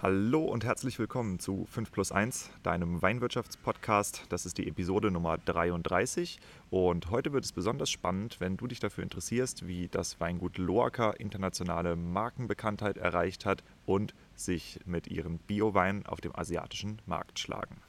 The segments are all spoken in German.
Hallo und herzlich willkommen zu 5 plus 1, deinem Weinwirtschaftspodcast. Das ist die Episode Nummer 33 und heute wird es besonders spannend, wenn du dich dafür interessierst, wie das Weingut Loaca internationale Markenbekanntheit erreicht hat und sich mit ihren Bio-Weinen auf dem asiatischen Markt schlagen.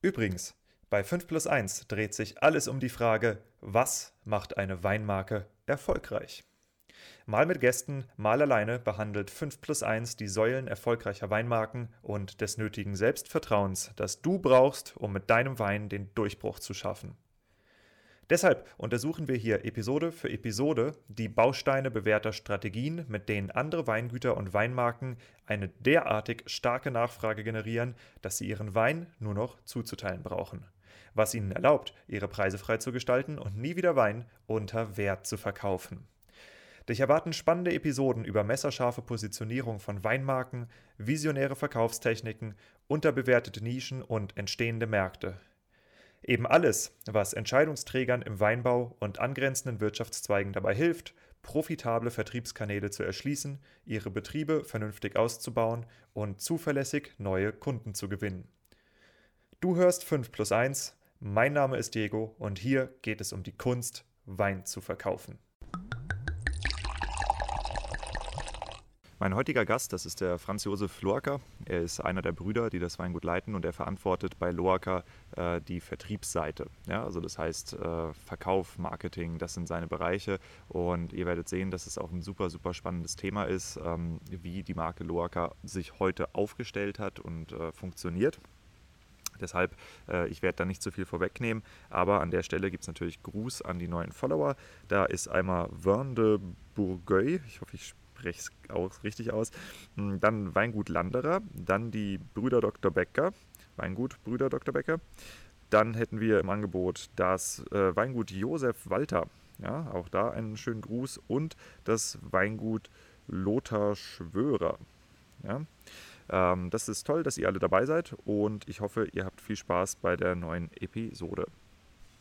Übrigens, bei 5 plus 1 dreht sich alles um die Frage, was macht eine Weinmarke erfolgreich? Mal mit Gästen, mal alleine behandelt 5 plus 1 die Säulen erfolgreicher Weinmarken und des nötigen Selbstvertrauens, das du brauchst, um mit deinem Wein den Durchbruch zu schaffen. Deshalb untersuchen wir hier Episode für Episode die Bausteine bewährter Strategien, mit denen andere Weingüter und Weinmarken eine derartig starke Nachfrage generieren, dass sie ihren Wein nur noch zuzuteilen brauchen was ihnen erlaubt, ihre Preise frei zu gestalten und nie wieder Wein unter Wert zu verkaufen. Dich erwarten spannende Episoden über messerscharfe Positionierung von Weinmarken, visionäre Verkaufstechniken, unterbewertete Nischen und entstehende Märkte. Eben alles, was Entscheidungsträgern im Weinbau und angrenzenden Wirtschaftszweigen dabei hilft, profitable Vertriebskanäle zu erschließen, ihre Betriebe vernünftig auszubauen und zuverlässig neue Kunden zu gewinnen. Du hörst 5 plus 1, mein Name ist Diego und hier geht es um die Kunst, Wein zu verkaufen. Mein heutiger Gast, das ist der Franz Josef Loacker. Er ist einer der Brüder, die das Weingut leiten und er verantwortet bei Loacker äh, die Vertriebsseite. Ja, also das heißt äh, Verkauf, Marketing, das sind seine Bereiche und ihr werdet sehen, dass es auch ein super, super spannendes Thema ist, ähm, wie die Marke Loacker sich heute aufgestellt hat und äh, funktioniert. Deshalb, äh, ich werde da nicht zu viel vorwegnehmen, aber an der Stelle gibt es natürlich Gruß an die neuen Follower. Da ist einmal Vern de Bourgueil, ich hoffe, ich spreche es auch richtig aus, hm, dann Weingut Landerer, dann die Brüder Dr. Becker, Weingut Brüder Dr. Becker. Dann hätten wir im Angebot das äh, Weingut Josef Walter, ja, auch da einen schönen Gruß und das Weingut Lothar Schwörer. Ja. Ähm, das ist toll, dass ihr alle dabei seid und ich hoffe, ihr habt viel Spaß bei der neuen Episode.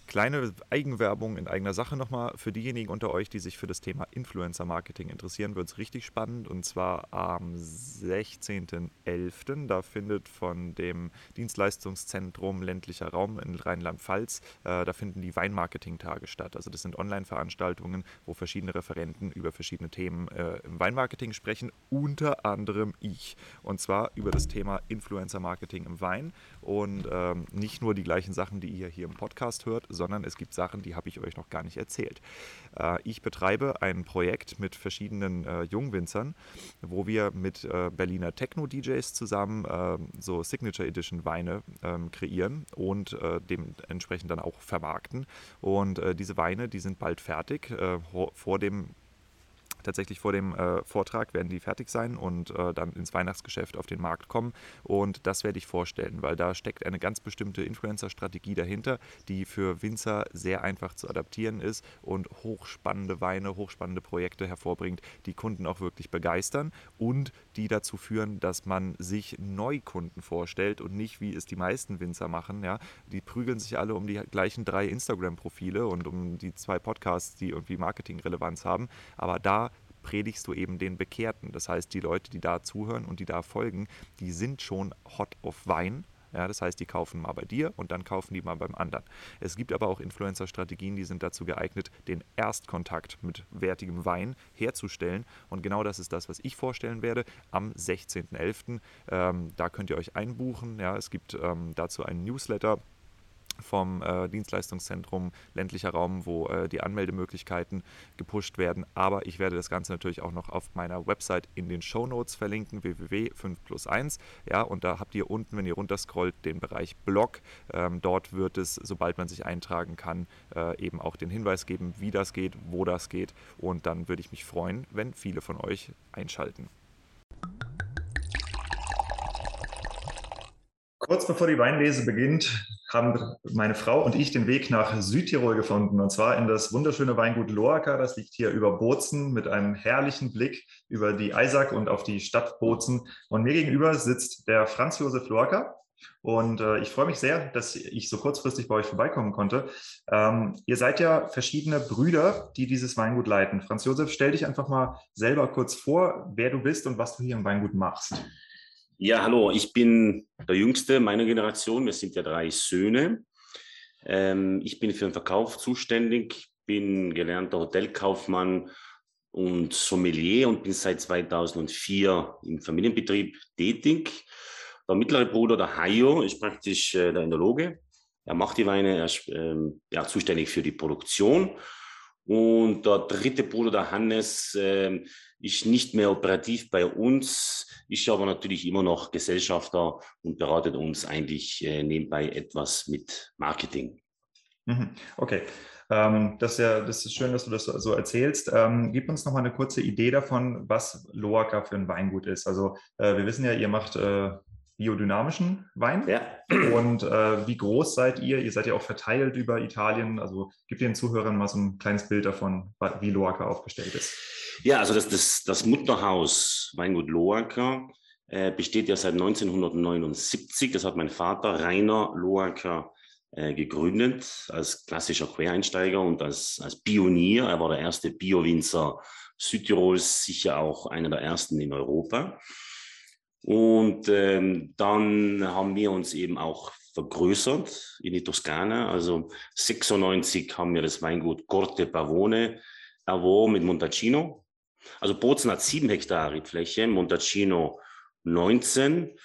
Kleine Eigenwerbung in eigener Sache nochmal. Für diejenigen unter euch, die sich für das Thema Influencer-Marketing interessieren, wird es richtig spannend. Und zwar am 16.11. Da findet von dem Dienstleistungszentrum ländlicher Raum in Rheinland-Pfalz, äh, da finden die Weinmarketing-Tage statt. Also das sind Online-Veranstaltungen, wo verschiedene Referenten über verschiedene Themen äh, im Weinmarketing sprechen, unter anderem ich. Und zwar über das Thema Influencer-Marketing im Wein. Und ähm, nicht nur die gleichen Sachen, die ihr hier im Podcast hört, sondern es gibt Sachen, die habe ich euch noch gar nicht erzählt. Äh, ich betreibe ein Projekt mit verschiedenen äh, Jungwinzern, wo wir mit äh, Berliner Techno-DJs zusammen so Signature Edition Weine ähm, kreieren und dementsprechend dann auch vermarkten. Und diese Weine, die sind bald fertig. vor dem tatsächlich vor dem äh, Vortrag werden die fertig sein und äh, dann ins Weihnachtsgeschäft auf den Markt kommen. Und das werde ich vorstellen, weil da steckt eine ganz bestimmte Influencer-Strategie dahinter, die für Winzer sehr einfach zu adaptieren ist und hochspannende Weine, hochspannende Projekte hervorbringt, die Kunden auch wirklich begeistern und die dazu führen, dass man sich Neukunden vorstellt und nicht, wie es die meisten Winzer machen. Ja? Die prügeln sich alle um die gleichen drei Instagram-Profile und um die zwei Podcasts, die irgendwie Marketingrelevanz haben. Aber da predigst du eben den Bekehrten. Das heißt, die Leute, die da zuhören und die da folgen, die sind schon hot auf Wein. Ja, das heißt, die kaufen mal bei dir und dann kaufen die mal beim anderen. Es gibt aber auch Influencer-Strategien, die sind dazu geeignet, den Erstkontakt mit wertigem Wein herzustellen. Und genau das ist das, was ich vorstellen werde am 16.11. Ähm, da könnt ihr euch einbuchen. Ja, es gibt ähm, dazu einen Newsletter vom äh, Dienstleistungszentrum ländlicher Raum, wo äh, die Anmeldemöglichkeiten gepusht werden. Aber ich werde das Ganze natürlich auch noch auf meiner Website in den Show Notes verlinken, www5 plus 1. Ja, und da habt ihr unten, wenn ihr runterscrollt, den Bereich Blog. Ähm, dort wird es, sobald man sich eintragen kann, äh, eben auch den Hinweis geben, wie das geht, wo das geht. Und dann würde ich mich freuen, wenn viele von euch einschalten. Kurz bevor die Weinlese beginnt, haben meine Frau und ich den Weg nach Südtirol gefunden und zwar in das wunderschöne Weingut Loaca. Das liegt hier über Bozen mit einem herrlichen Blick über die Eisack und auf die Stadt Bozen. Und mir gegenüber sitzt der Franz Josef Loaca. Und äh, ich freue mich sehr, dass ich so kurzfristig bei euch vorbeikommen konnte. Ähm, ihr seid ja verschiedene Brüder, die dieses Weingut leiten. Franz Josef, stell dich einfach mal selber kurz vor, wer du bist und was du hier im Weingut machst. Ja, hallo, ich bin der Jüngste meiner Generation. Wir sind ja drei Söhne. Ähm, ich bin für den Verkauf zuständig, bin gelernter Hotelkaufmann und Sommelier und bin seit 2004 im Familienbetrieb tätig. Der mittlere Bruder, der Hayo, ist praktisch äh, der Enologe. Er macht die Weine, er ist ähm, ja, zuständig für die Produktion. Und der dritte Bruder, der Hannes, äh, ist nicht mehr operativ bei uns, ist aber natürlich immer noch Gesellschafter und beratet uns eigentlich äh, nebenbei etwas mit Marketing. Mhm. Okay. Ähm, das, ist ja, das ist schön, dass du das so erzählst. Ähm, gib uns noch mal eine kurze Idee davon, was Loaca für ein Weingut ist. Also äh, wir wissen ja, ihr macht äh, biodynamischen Wein. Ja. Und äh, wie groß seid ihr? Ihr seid ja auch verteilt über Italien. Also gib den Zuhörern mal so ein kleines Bild davon, wie Loaca aufgestellt ist. Ja, also das, das, das Mutterhaus Weingut Loacker äh, besteht ja seit 1979. Das hat mein Vater Rainer Loacker äh, gegründet als klassischer Quereinsteiger und als, als Pionier. Er war der erste Bio-Winzer Südtirols, sicher auch einer der ersten in Europa. Und ähm, dann haben wir uns eben auch vergrößert in die Toskana. Also 96 haben wir das Weingut Corte Pavone erworben mit Montalcino. Also Bozen hat sieben Hektar Fläche, Montalcino 19.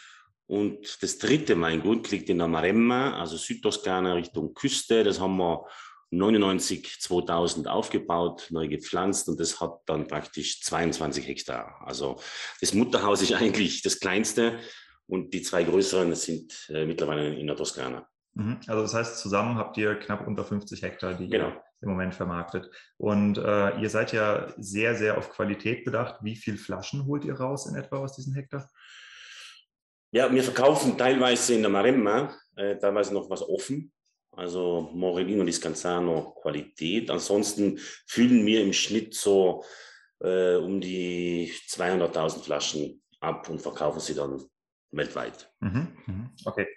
Und das dritte Weingut liegt in der Maremma, also Südtoskana Richtung Küste. Das haben wir 99, 2000 aufgebaut, neu gepflanzt und das hat dann praktisch 22 Hektar. Also das Mutterhaus ist eigentlich das kleinste und die zwei größeren sind äh, mittlerweile in der Toskana. Mhm. Also das heißt, zusammen habt ihr knapp unter 50 Hektar, die genau. ihr im Moment vermarktet. Und äh, ihr seid ja sehr, sehr auf Qualität bedacht. Wie viele Flaschen holt ihr raus in etwa aus diesen Hektar? Ja, wir verkaufen teilweise in der Maremma, äh, teilweise noch was offen also Morellino di Scanzano Qualität. Ansonsten füllen wir im Schnitt so äh, um die 200.000 Flaschen ab und verkaufen sie dann weltweit. Mhm, mhm, okay.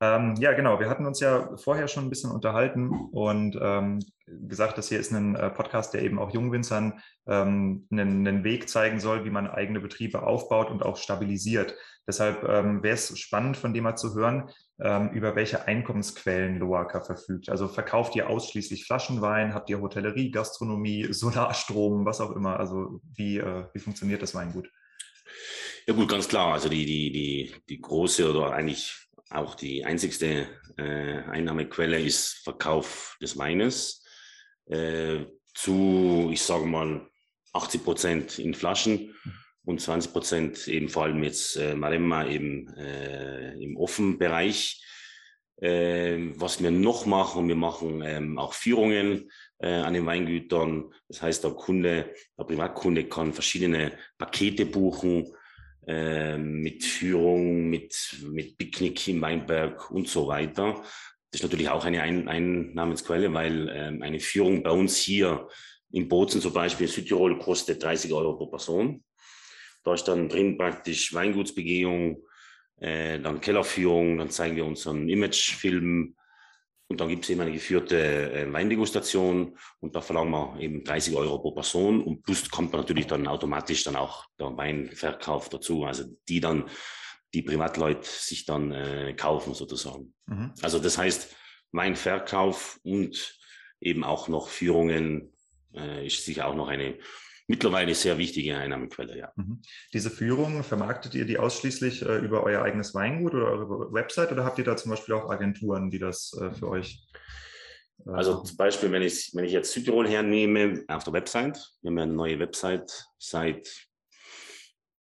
Ähm, ja, genau. Wir hatten uns ja vorher schon ein bisschen unterhalten und ähm, gesagt, das hier ist ein äh, Podcast, der eben auch Jungwinzern ähm, einen, einen, Weg zeigen soll, wie man eigene Betriebe aufbaut und auch stabilisiert. Deshalb ähm, wäre es spannend, von dem mal zu hören, über welche Einkommensquellen Loaca verfügt. Also verkauft ihr ausschließlich Flaschenwein? Habt ihr Hotellerie, Gastronomie, Solarstrom, was auch immer? Also wie, äh, wie funktioniert das Weingut? Ja gut, ganz klar. Also die, die, die, die große oder eigentlich auch die einzigste äh, Einnahmequelle ist Verkauf des Weines äh, zu, ich sage mal, 80 Prozent in Flaschen und 20 Prozent eben vor allem jetzt äh, Maremma eben äh, im Offenbereich. Äh, was wir noch machen, wir machen ähm, auch Führungen äh, an den Weingütern. Das heißt, der Kunde, der Privatkunde kann verschiedene Pakete buchen äh, mit Führung, mit, mit Picknick im Weinberg und so weiter. Das ist natürlich auch eine Ein Einnahmensquelle, weil ähm, eine Führung bei uns hier in Bozen zum Beispiel in Südtirol kostet 30 Euro pro Person. Da ist dann drin praktisch Weingutsbegehung, äh, dann Kellerführung, dann zeigen wir unseren Imagefilm und dann gibt es eben eine geführte äh, Weindegustation und da verlangen wir eben 30 Euro pro Person und plus kommt natürlich dann automatisch dann auch der Weinverkauf dazu, also die dann die Privatleute sich dann äh, kaufen sozusagen. Mhm. Also das heißt Weinverkauf und eben auch noch Führungen äh, ist sicher auch noch eine mittlerweile sehr wichtige Einnahmequelle, ja. Mhm. Diese Führung, vermarktet ihr die ausschließlich äh, über euer eigenes Weingut oder eure Website oder habt ihr da zum Beispiel auch Agenturen, die das äh, für euch äh, also zum Beispiel, wenn ich, wenn ich jetzt Südtirol hernehme, auf der Website, wir haben ja eine neue Website seit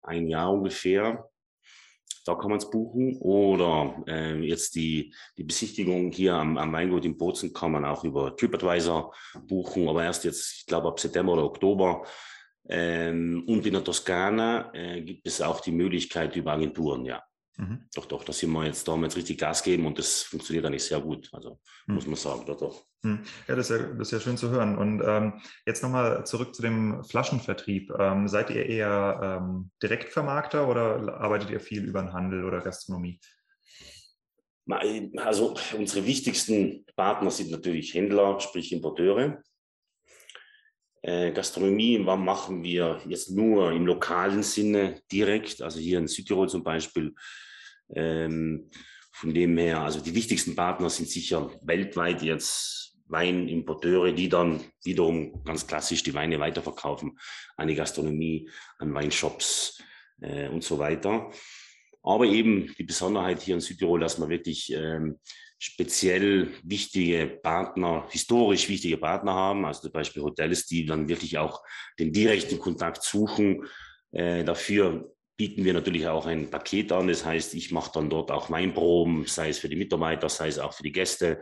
ein Jahr ungefähr, da kann man es buchen. Oder äh, jetzt die, die Besichtigung hier am, am Weingut in Bozen kann man auch über TripAdvisor buchen, aber erst jetzt, ich glaube, ab September oder Oktober. Ähm, und in der Toskana äh, gibt es auch die Möglichkeit über Agenturen, ja. Mhm. Doch, doch, da sind wir jetzt, da haben wir jetzt richtig Gas geben und das funktioniert eigentlich sehr gut. Also mhm. muss man sagen, doch, doch. Mhm. Ja, das ist ja, das ist ja schön zu hören. Und ähm, jetzt nochmal zurück zu dem Flaschenvertrieb. Ähm, seid ihr eher ähm, Direktvermarkter oder arbeitet ihr viel über den Handel oder Gastronomie? Also unsere wichtigsten Partner sind natürlich Händler, sprich Importeure. Äh, Gastronomie machen wir jetzt nur im lokalen Sinne direkt, also hier in Südtirol zum Beispiel. Ähm, von dem her, also die wichtigsten Partner sind sicher weltweit jetzt Weinimporteure, die dann wiederum ganz klassisch die Weine weiterverkaufen an die Gastronomie, an Weinshops äh, und so weiter. Aber eben die Besonderheit hier in Südtirol, dass man wirklich ähm, speziell wichtige Partner, historisch wichtige Partner haben, also zum Beispiel Hotels, die dann wirklich auch den direkten Kontakt suchen. Äh, dafür bieten wir natürlich auch ein Paket an. Das heißt, ich mache dann dort auch Weinproben, sei es für die Mitarbeiter, sei es auch für die Gäste.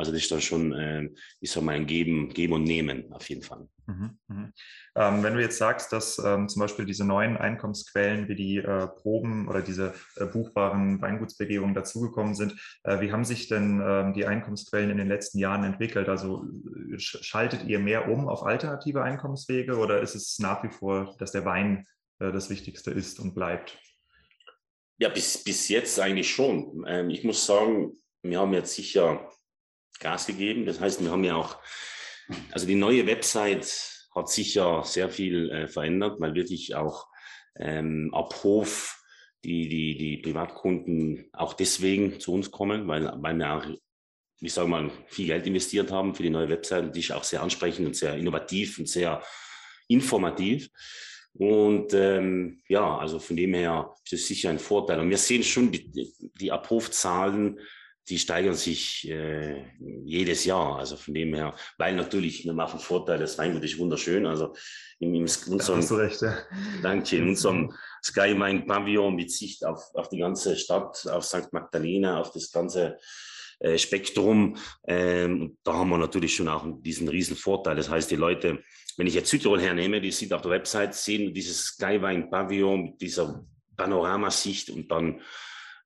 Also das ist dann schon, äh, ich sag mal, ein Geben, Geben und Nehmen auf jeden Fall. Mhm, mh. ähm, wenn du jetzt sagst, dass ähm, zum Beispiel diese neuen Einkommensquellen wie die äh, Proben oder diese äh, buchbaren Weingutsbegehungen dazugekommen sind, äh, wie haben sich denn ähm, die Einkommensquellen in den letzten Jahren entwickelt? Also äh, schaltet ihr mehr um auf alternative Einkommenswege oder ist es nach wie vor, dass der Wein äh, das Wichtigste ist und bleibt? Ja, bis, bis jetzt eigentlich schon. Ähm, ich muss sagen, wir haben jetzt sicher Gas gegeben. Das heißt, wir haben ja auch, also die neue Website hat sicher sehr viel äh, verändert, weil wirklich auch ähm, ab Hof die, die, die Privatkunden auch deswegen zu uns kommen, weil, weil wir auch, ich sage mal, viel Geld investiert haben für die neue Website. Die ist auch sehr ansprechend und sehr innovativ und sehr informativ. Und ähm, ja, also von dem her ist es sicher ein Vorteil. Und wir sehen schon die, die Abrufzahlen die steigern sich äh, jedes Jahr. Also von dem her, weil natürlich, wir machen Vorteil, das Weingut ist wunderschön. Also in, in unserem, da recht, ja. danke, in unserem Sky Wine Pavillon mit Sicht auf, auf die ganze Stadt, auf St. Magdalena, auf das ganze äh, Spektrum. Ähm, da haben wir natürlich schon auch diesen riesen Vorteil. Das heißt, die Leute, wenn ich jetzt Südtirol hernehme, die sind auf der Website, sehen dieses Sky Wine Pavillon mit dieser Panoramasicht und dann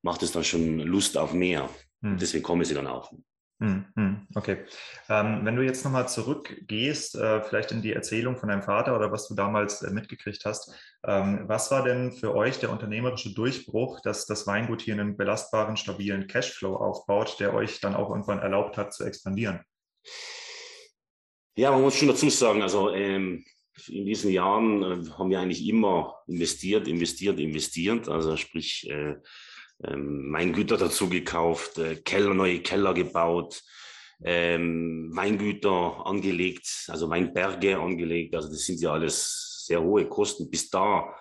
macht es dann schon Lust auf mehr. Hm. Deswegen kommen sie dann auch. Hm, hm, okay. Ähm, wenn du jetzt nochmal zurückgehst, äh, vielleicht in die Erzählung von deinem Vater oder was du damals äh, mitgekriegt hast, ähm, was war denn für euch der unternehmerische Durchbruch, dass das Weingut hier einen belastbaren, stabilen Cashflow aufbaut, der euch dann auch irgendwann erlaubt hat zu expandieren? Ja, man muss schon dazu sagen, also ähm, in diesen Jahren äh, haben wir eigentlich immer investiert, investiert, investiert. Also sprich, äh, ähm, Weingüter dazu gekauft, äh, Keller, neue Keller gebaut, ähm, Weingüter angelegt, also Weinberge angelegt. Also das sind ja alles sehr hohe Kosten. Bis da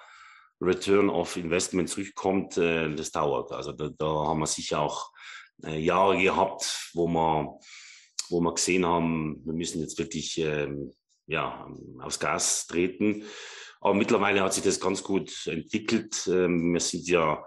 Return of Investment zurückkommt, äh, das dauert. Also da, da, haben wir sicher auch äh, Jahre gehabt, wo wir, wo wir gesehen haben, wir müssen jetzt wirklich ähm, ja, aufs Gas treten. Aber mittlerweile hat sich das ganz gut entwickelt. Ähm, wir sind ja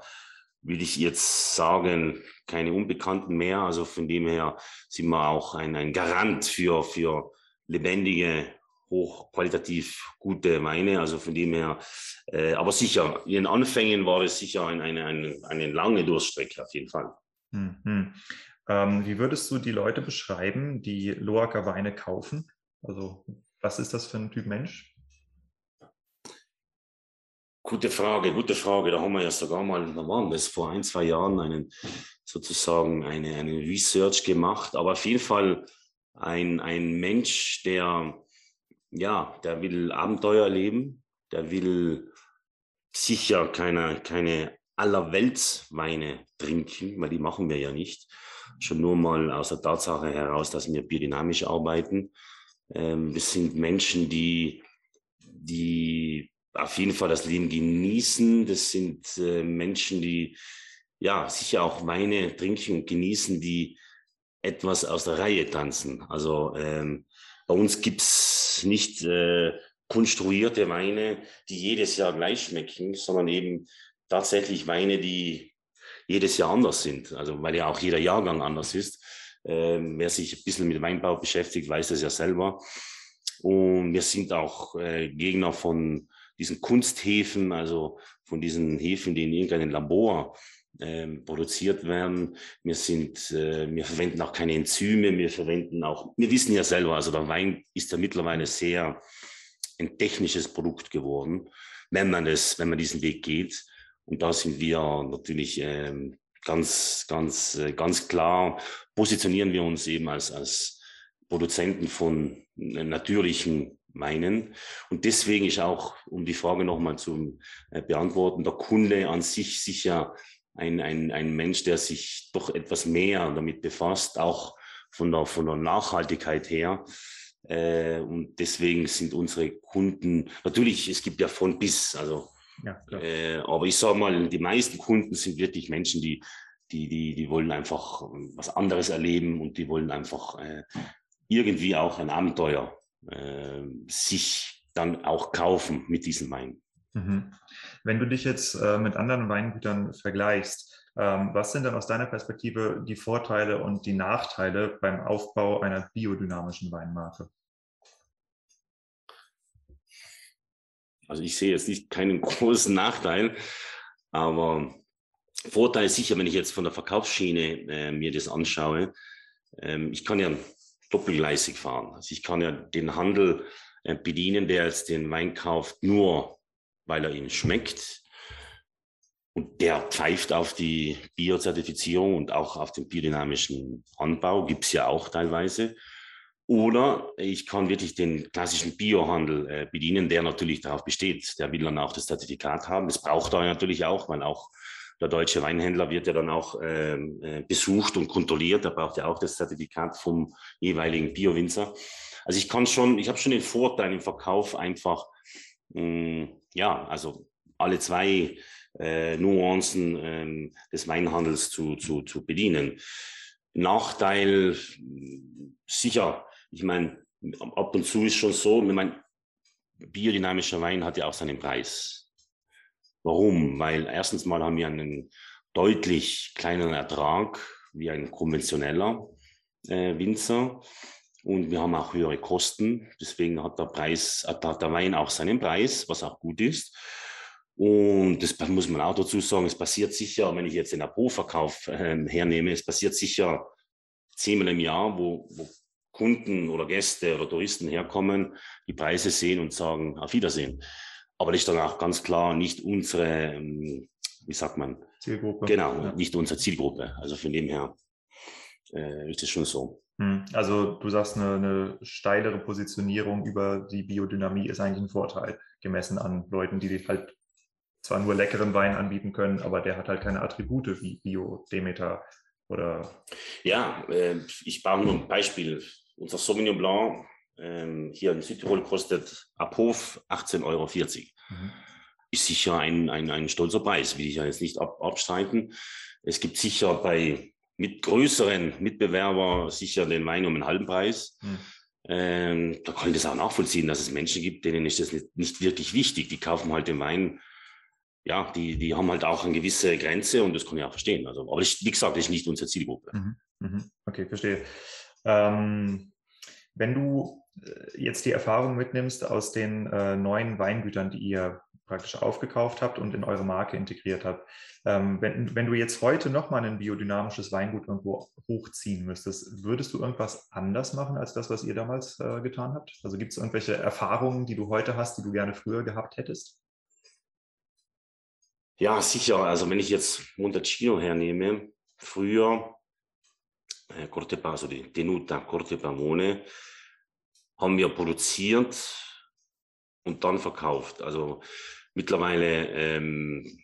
will ich jetzt sagen, keine Unbekannten mehr. Also von dem her sind wir auch ein, ein Garant für, für lebendige, hochqualitativ gute Weine. Also von dem her, äh, aber sicher, in den Anfängen war es sicher ein, eine, eine, eine lange Durststrecke auf jeden Fall. Mhm. Ähm, wie würdest du die Leute beschreiben, die Loaker Weine kaufen? Also was ist das für ein Typ Mensch? Gute Frage, gute Frage. Da haben wir ja sogar mal, da waren das vor ein, zwei Jahren, einen sozusagen eine, eine Research gemacht. Aber auf jeden Fall ein, ein Mensch, der, ja, der will Abenteuer erleben, der will sicher keine, keine Allerweltsweine trinken, weil die machen wir ja nicht. Schon nur mal aus der Tatsache heraus, dass wir biodynamisch arbeiten. Ähm, wir sind Menschen, die, die auf jeden Fall das Leben genießen. Das sind äh, Menschen, die ja sicher auch Weine trinken und genießen, die etwas aus der Reihe tanzen. Also ähm, bei uns gibt es nicht äh, konstruierte Weine, die jedes Jahr gleich schmecken, sondern eben tatsächlich Weine, die jedes Jahr anders sind. Also weil ja auch jeder Jahrgang anders ist. Ähm, wer sich ein bisschen mit Weinbau beschäftigt, weiß das ja selber. Und wir sind auch äh, Gegner von diesen Kunsthäfen, also von diesen Hefen, die in irgendeinem Labor ähm, produziert werden. Wir sind, äh, wir verwenden auch keine Enzyme, wir verwenden auch, wir wissen ja selber, also der Wein ist ja mittlerweile sehr ein technisches Produkt geworden, wenn man es, wenn man diesen Weg geht. Und da sind wir natürlich ähm, ganz, ganz, äh, ganz klar positionieren wir uns eben als, als Produzenten von natürlichen Weinen. Und deswegen ist auch, um die Frage nochmal zu äh, beantworten, der Kunde an sich sicher ein, ein, ein Mensch, der sich doch etwas mehr damit befasst, auch von der, von der Nachhaltigkeit her. Äh, und deswegen sind unsere Kunden, natürlich, es gibt ja von bis, also, ja, äh, aber ich sage mal, die meisten Kunden sind wirklich Menschen, die, die, die, die wollen einfach was anderes erleben und die wollen einfach äh, irgendwie auch ein Abenteuer äh, sich dann auch kaufen mit diesem Wein. Mhm. Wenn du dich jetzt äh, mit anderen Weingütern vergleichst, ähm, was sind dann aus deiner Perspektive die Vorteile und die Nachteile beim Aufbau einer biodynamischen Weinmarke? Also ich sehe jetzt nicht keinen großen Nachteil, aber Vorteil sicher, wenn ich jetzt von der Verkaufsschiene äh, mir das anschaue, ähm, ich kann ja doppelgleisig fahren. Also ich kann ja den Handel äh, bedienen, der jetzt den Wein kauft, nur weil er ihm schmeckt. Und der pfeift auf die Biozertifizierung und auch auf den biodynamischen Anbau, gibt es ja auch teilweise. Oder ich kann wirklich den klassischen Biohandel äh, bedienen, der natürlich darauf besteht. Der will dann auch das Zertifikat haben. Das braucht er natürlich auch, weil auch der deutsche Weinhändler wird ja dann auch ähm, äh, besucht und kontrolliert. Er braucht ja auch das Zertifikat vom jeweiligen Bio-Winzer. Also ich kann schon, ich habe schon den Vorteil im Verkauf einfach, mh, hm, ja, also alle zwei äh, Nuancen äh, des Weinhandels zu, zu, zu bedienen. Nachteil, sicher, ich meine, ab und zu ist schon so, ich meine, biodynamischer Wein hat ja auch seinen Preis. Warum? Weil erstens mal haben wir einen deutlich kleineren Ertrag wie ein konventioneller äh, Winzer und wir haben auch höhere Kosten. Deswegen hat der Preis, hat der Wein auch seinen Preis, was auch gut ist. Und das muss man auch dazu sagen, es passiert sicher, wenn ich jetzt den Abo-Verkauf äh, hernehme, es passiert sicher zehnmal im Jahr, wo, wo Kunden oder Gäste oder Touristen herkommen, die Preise sehen und sagen, auf Wiedersehen. Aber das ist dann auch ganz klar nicht unsere, ähm, wie sagt man? Zielgruppe. Genau, ja. nicht unsere Zielgruppe. Also von dem her äh, ist es schon so. Hm, also du sagst, eine, eine, steilere Positionierung über die Biodynamie ist eigentlich ein Vorteil, gemessen an Leuten, die halt zwar nur leckeren Wein anbieten können, aber der hat halt keine Attribute wie Bio, Demeter oder. Ja, äh, ich baue nur ein Beispiel. Unser Sauvignon Blanc ähm, hier in Südtirol kostet ab Hof 18,40 Euro. Mhm. Ist sicher ein, ein, ein stolzer Preis, will ich ja jetzt nicht ab, abstreiten. Es gibt sicher bei mit größeren Mitbewerbern sicher den Wein um einen halben Preis. Mhm. Ähm, da kann ich das auch nachvollziehen, dass es Menschen gibt, denen ist das nicht, nicht wirklich wichtig. Die kaufen halt den Wein ja, die, die haben halt auch eine gewisse Grenze und das kann ich auch verstehen. Also, aber ich, wie gesagt, das ist nicht unsere Zielgruppe. Mhm, mhm. Okay, verstehe. Ähm, wenn du jetzt die Erfahrung mitnimmst aus den äh, neuen Weingütern, die ihr praktisch aufgekauft habt und in eure Marke integriert habt, ähm, wenn, wenn du jetzt heute nochmal ein biodynamisches Weingut irgendwo hochziehen müsstest, würdest du irgendwas anders machen als das, was ihr damals äh, getan habt? Also gibt es irgendwelche Erfahrungen, die du heute hast, die du gerne früher gehabt hättest? Ja, sicher. Also wenn ich jetzt Montalcino hernehme, früher äh, Cortepa, also die Tenuta Corte Pamone, haben wir produziert und dann verkauft. Also mittlerweile ähm,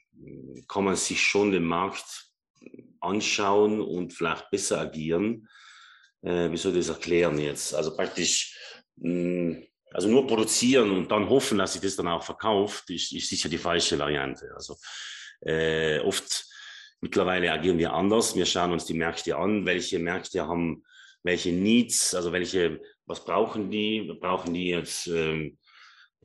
kann man sich schon den Markt anschauen und vielleicht besser agieren. Äh, wie soll ich das erklären jetzt? Also praktisch, mh, hm, also nur produzieren und dann hoffen, dass sich das dann auch verkauft, ist, ist sicher die falsche Variante. Also äh, oft mittlerweile agieren wir anders. Wir schauen uns die Märkte an, welche Märkte haben welche Needs, also welche, was brauchen die? Brauchen die jetzt ähm,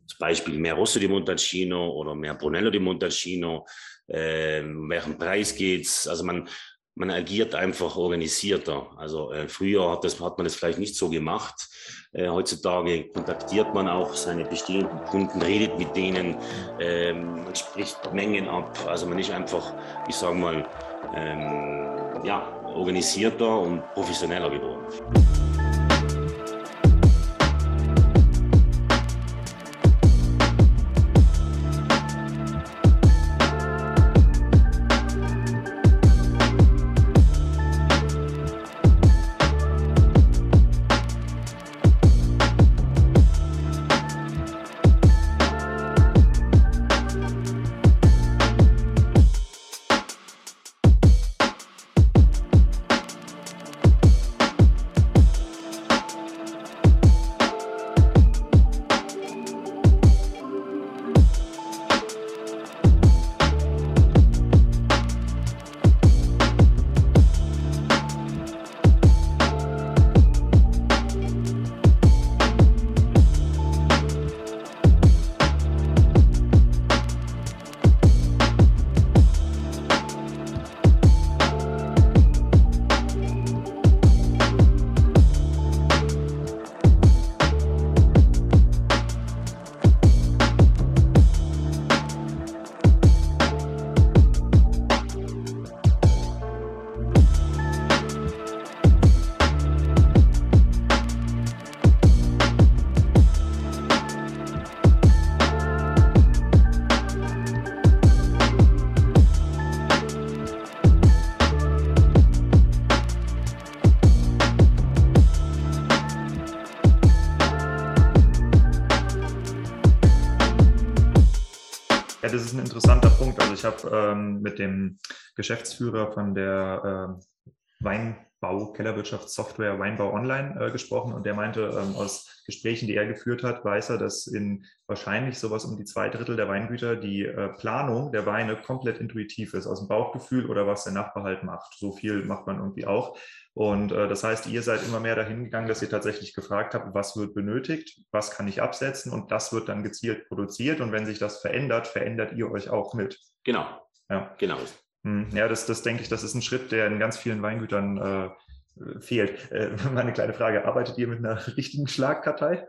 zum Beispiel mehr Rosso di Montalcino oder mehr Brunello di Montalcino? Ähm, welchen Preis geht's? Also man, man agiert einfach organisierter. Also äh, früher hat, das, hat man das vielleicht nicht so gemacht. Äh, heutzutage kontaktiert man auch seine bestehenden Kunden, redet mit denen, ähm, man spricht Mengen ab. Also man ist einfach, ich sage mal, ähm, ja, organisierter und professioneller geworden. Ich habe ähm, mit dem Geschäftsführer von der äh, Weinbau, Kellerwirtschaftssoftware Weinbau Online äh, gesprochen und der meinte, ähm, aus Gesprächen, die er geführt hat, weiß er, dass in wahrscheinlich sowas um die zwei Drittel der Weingüter die äh, Planung der Weine komplett intuitiv ist, aus dem Bauchgefühl oder was der Nachbar halt macht. So viel macht man irgendwie auch. Und äh, das heißt, ihr seid immer mehr dahin gegangen, dass ihr tatsächlich gefragt habt, was wird benötigt, was kann ich absetzen und das wird dann gezielt produziert. Und wenn sich das verändert, verändert ihr euch auch mit. Genau. Ja, genau. Hm, ja, das, das denke ich, das ist ein Schritt, der in ganz vielen Weingütern äh, fehlt. Äh, meine kleine Frage, arbeitet ihr mit einer richtigen Schlagkartei?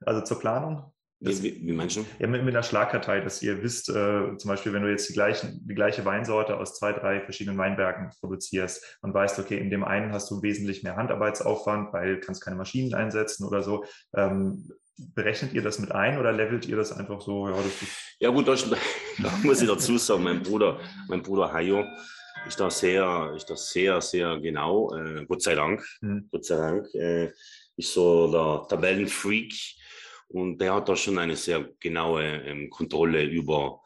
Also zur Planung? Das, wie, wie meinst du? Ja, mit, mit, einer Schlagkartei, dass ihr wisst, äh, zum Beispiel, wenn du jetzt die, gleichen, die gleiche Weinsorte aus zwei, drei verschiedenen Weinbergen produzierst und weißt, okay, in dem einen hast du wesentlich mehr Handarbeitsaufwand, weil du kannst keine Maschinen einsetzen oder so. Ähm, berechnet ihr das mit ein oder levelt ihr das einfach so? Ja, ja gut, da, muss ich dazu sagen, mein Bruder, mein Bruder Hayo ist da sehr, ist da sehr, sehr genau, äh, Gott sei Dank, mhm. Gott sei Dank, äh, ist so der Tabellenfreak und der hat da schon eine sehr genaue ähm, Kontrolle über,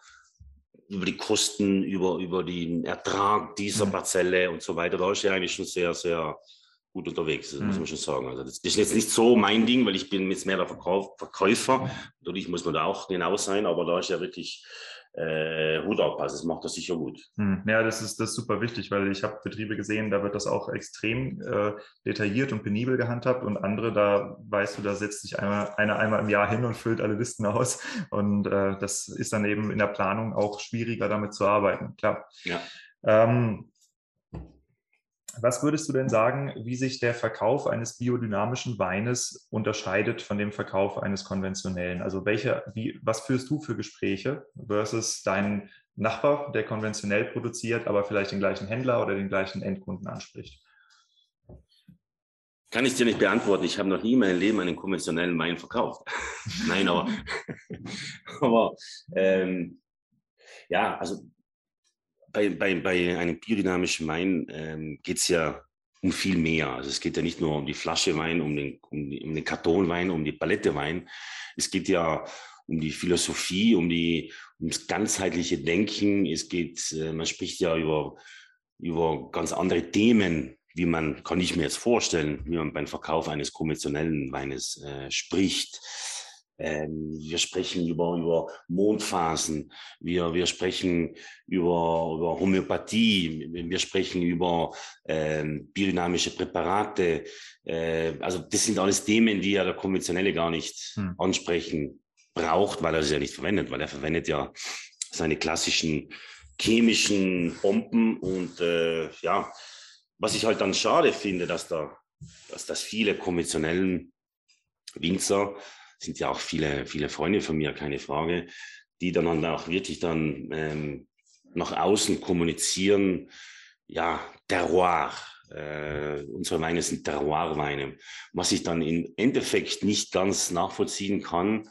über die Kosten, über, über den Ertrag dieser mhm. Parzelle und so weiter. Da ist er eigentlich schon sehr, sehr gut unterwegs, das mhm. muss man schon sagen. Also das, ist jetzt nicht so mein Ding, weil ich bin jetzt mehr der Verkauf, Verkäufer. Natürlich muss man da auch genau sein, aber da ist ja wirklich äh, Hut auf, also das macht das sicher gut. Hm. Ja, das ist, das ist super wichtig, weil ich habe Betriebe gesehen, da wird das auch extrem äh, detailliert und penibel gehandhabt und andere, da weißt du, da setzt sich einer, einer einmal im Jahr hin und füllt alle Listen aus und äh, das ist dann eben in der Planung auch schwieriger, damit zu arbeiten, klar. Ja. Ähm, was würdest du denn sagen, wie sich der Verkauf eines biodynamischen Weines unterscheidet von dem Verkauf eines konventionellen? Also welche, wie, was führst du für Gespräche versus dein Nachbar, der konventionell produziert, aber vielleicht den gleichen Händler oder den gleichen Endkunden anspricht? Kann ich dir nicht beantworten. Ich habe noch nie in meinem Leben einen konventionellen Wein verkauft. Nein, aber, aber ähm, ja, also bei, bei, bei einem biodynamischen Wein ähm, geht es ja um viel mehr. Also es geht ja nicht nur um die Flasche Wein, um den, um, um den Kartonwein, um die Palette Wein. Es geht ja um die Philosophie, um die, ums ganzheitliche Denken. Es geht, äh, man spricht ja über, über ganz andere Themen, wie man, kann ich mir jetzt vorstellen, wie man beim Verkauf eines konventionellen Weines äh, spricht. Ähm, wir sprechen über, über Mondphasen, wir, wir sprechen über, über Homöopathie, wir sprechen über ähm, biodynamische Präparate. Äh, also das sind alles Themen, die ja der Konventionelle gar nicht hm. ansprechen braucht, weil er sie ja nicht verwendet, weil er verwendet ja seine klassischen chemischen Bomben und äh, ja, was ich halt dann schade finde, dass da, dass das viele konventionellen Winzer sind ja auch viele, viele Freunde von mir, keine Frage, die dann halt auch wirklich dann ähm, nach außen kommunizieren, ja, Terroir. Äh, unsere Weine sind Terroirweine, was ich dann im Endeffekt nicht ganz nachvollziehen kann,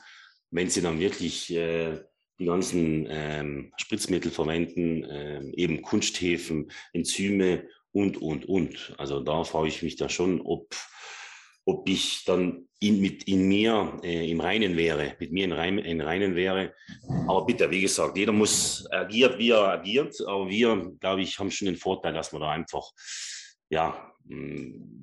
wenn sie dann wirklich äh, die ganzen ähm, Spritzmittel verwenden, äh, eben Kunsthäfen, Enzyme und, und, und. Also da frage ich mich da schon, ob ob ich dann in, mit in mir äh, im Reinen wäre, mit mir in, Rein, in Reinen wäre. Aber bitte, wie gesagt, jeder muss agiert, wie er agiert. Aber wir, glaube ich, haben schon den Vorteil, dass wir da einfach ja,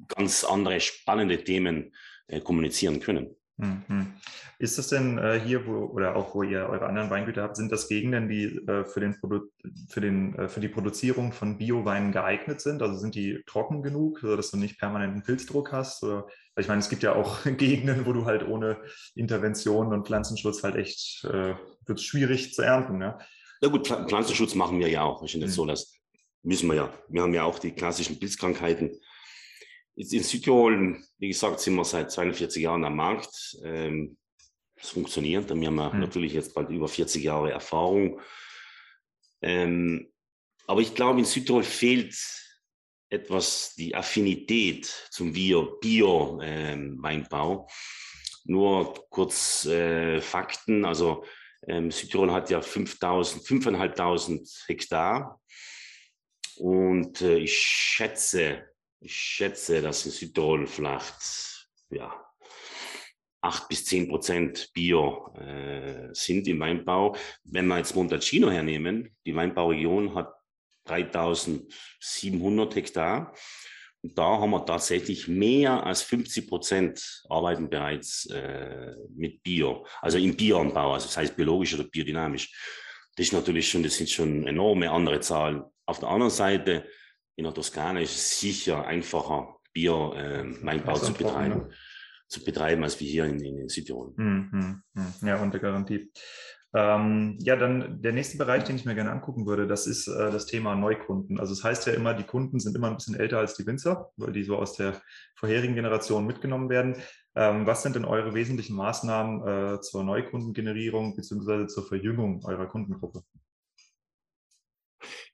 ganz andere spannende Themen äh, kommunizieren können. Mhm. Ist das denn äh, hier, wo oder auch wo ihr eure anderen Weingüter habt, sind das Gegenden, die äh, für, den Produ für, den, äh, für die Produzierung von Bioweinen geeignet sind? Also sind die trocken genug, sodass du nicht permanenten Pilzdruck hast? Oder, ich meine, es gibt ja auch Gegenden, wo du halt ohne Intervention und Pflanzenschutz halt echt äh, wird schwierig zu ernten. Ja? ja gut, Pflanzenschutz machen wir ja auch. Ist nicht mhm. so, das müssen wir ja. Wir haben ja auch die klassischen Pilzkrankheiten in Südtirol, wie gesagt, sind wir seit 42 Jahren am Markt. Ähm, es funktioniert. Wir haben mhm. natürlich jetzt bald über 40 Jahre Erfahrung. Ähm, aber ich glaube, in Südtirol fehlt etwas die Affinität zum Bio-Weinbau. Ähm, Nur kurz äh, Fakten. Also ähm, Südtirol hat ja 5.500 Hektar. Und äh, ich schätze, ich schätze, dass in Südtirol vielleicht ja, 8 bis 10 Prozent Bio äh, sind im Weinbau. Wenn wir jetzt Montalcino hernehmen, die Weinbauregion hat 3700 Hektar. Und da haben wir tatsächlich mehr als 50 Prozent arbeiten bereits äh, mit Bio, also im Bioanbau, also das heißt biologisch oder biodynamisch. Das ist natürlich schon, das sind schon enorme andere Zahlen. Auf der anderen Seite, in der Toskana ist es sicher einfacher, Bio-Weinbau äh, zu betreiben. Ne? zu betreiben, als wir hier in, in Südtirol. Hm, hm, hm. Ja, unter Garantie. Ähm, ja, dann der nächste Bereich, den ich mir gerne angucken würde, das ist äh, das Thema Neukunden. Also es das heißt ja immer, die Kunden sind immer ein bisschen älter als die Winzer, weil die so aus der vorherigen Generation mitgenommen werden. Ähm, was sind denn eure wesentlichen Maßnahmen äh, zur Neukundengenerierung bzw. zur Verjüngung eurer Kundengruppe?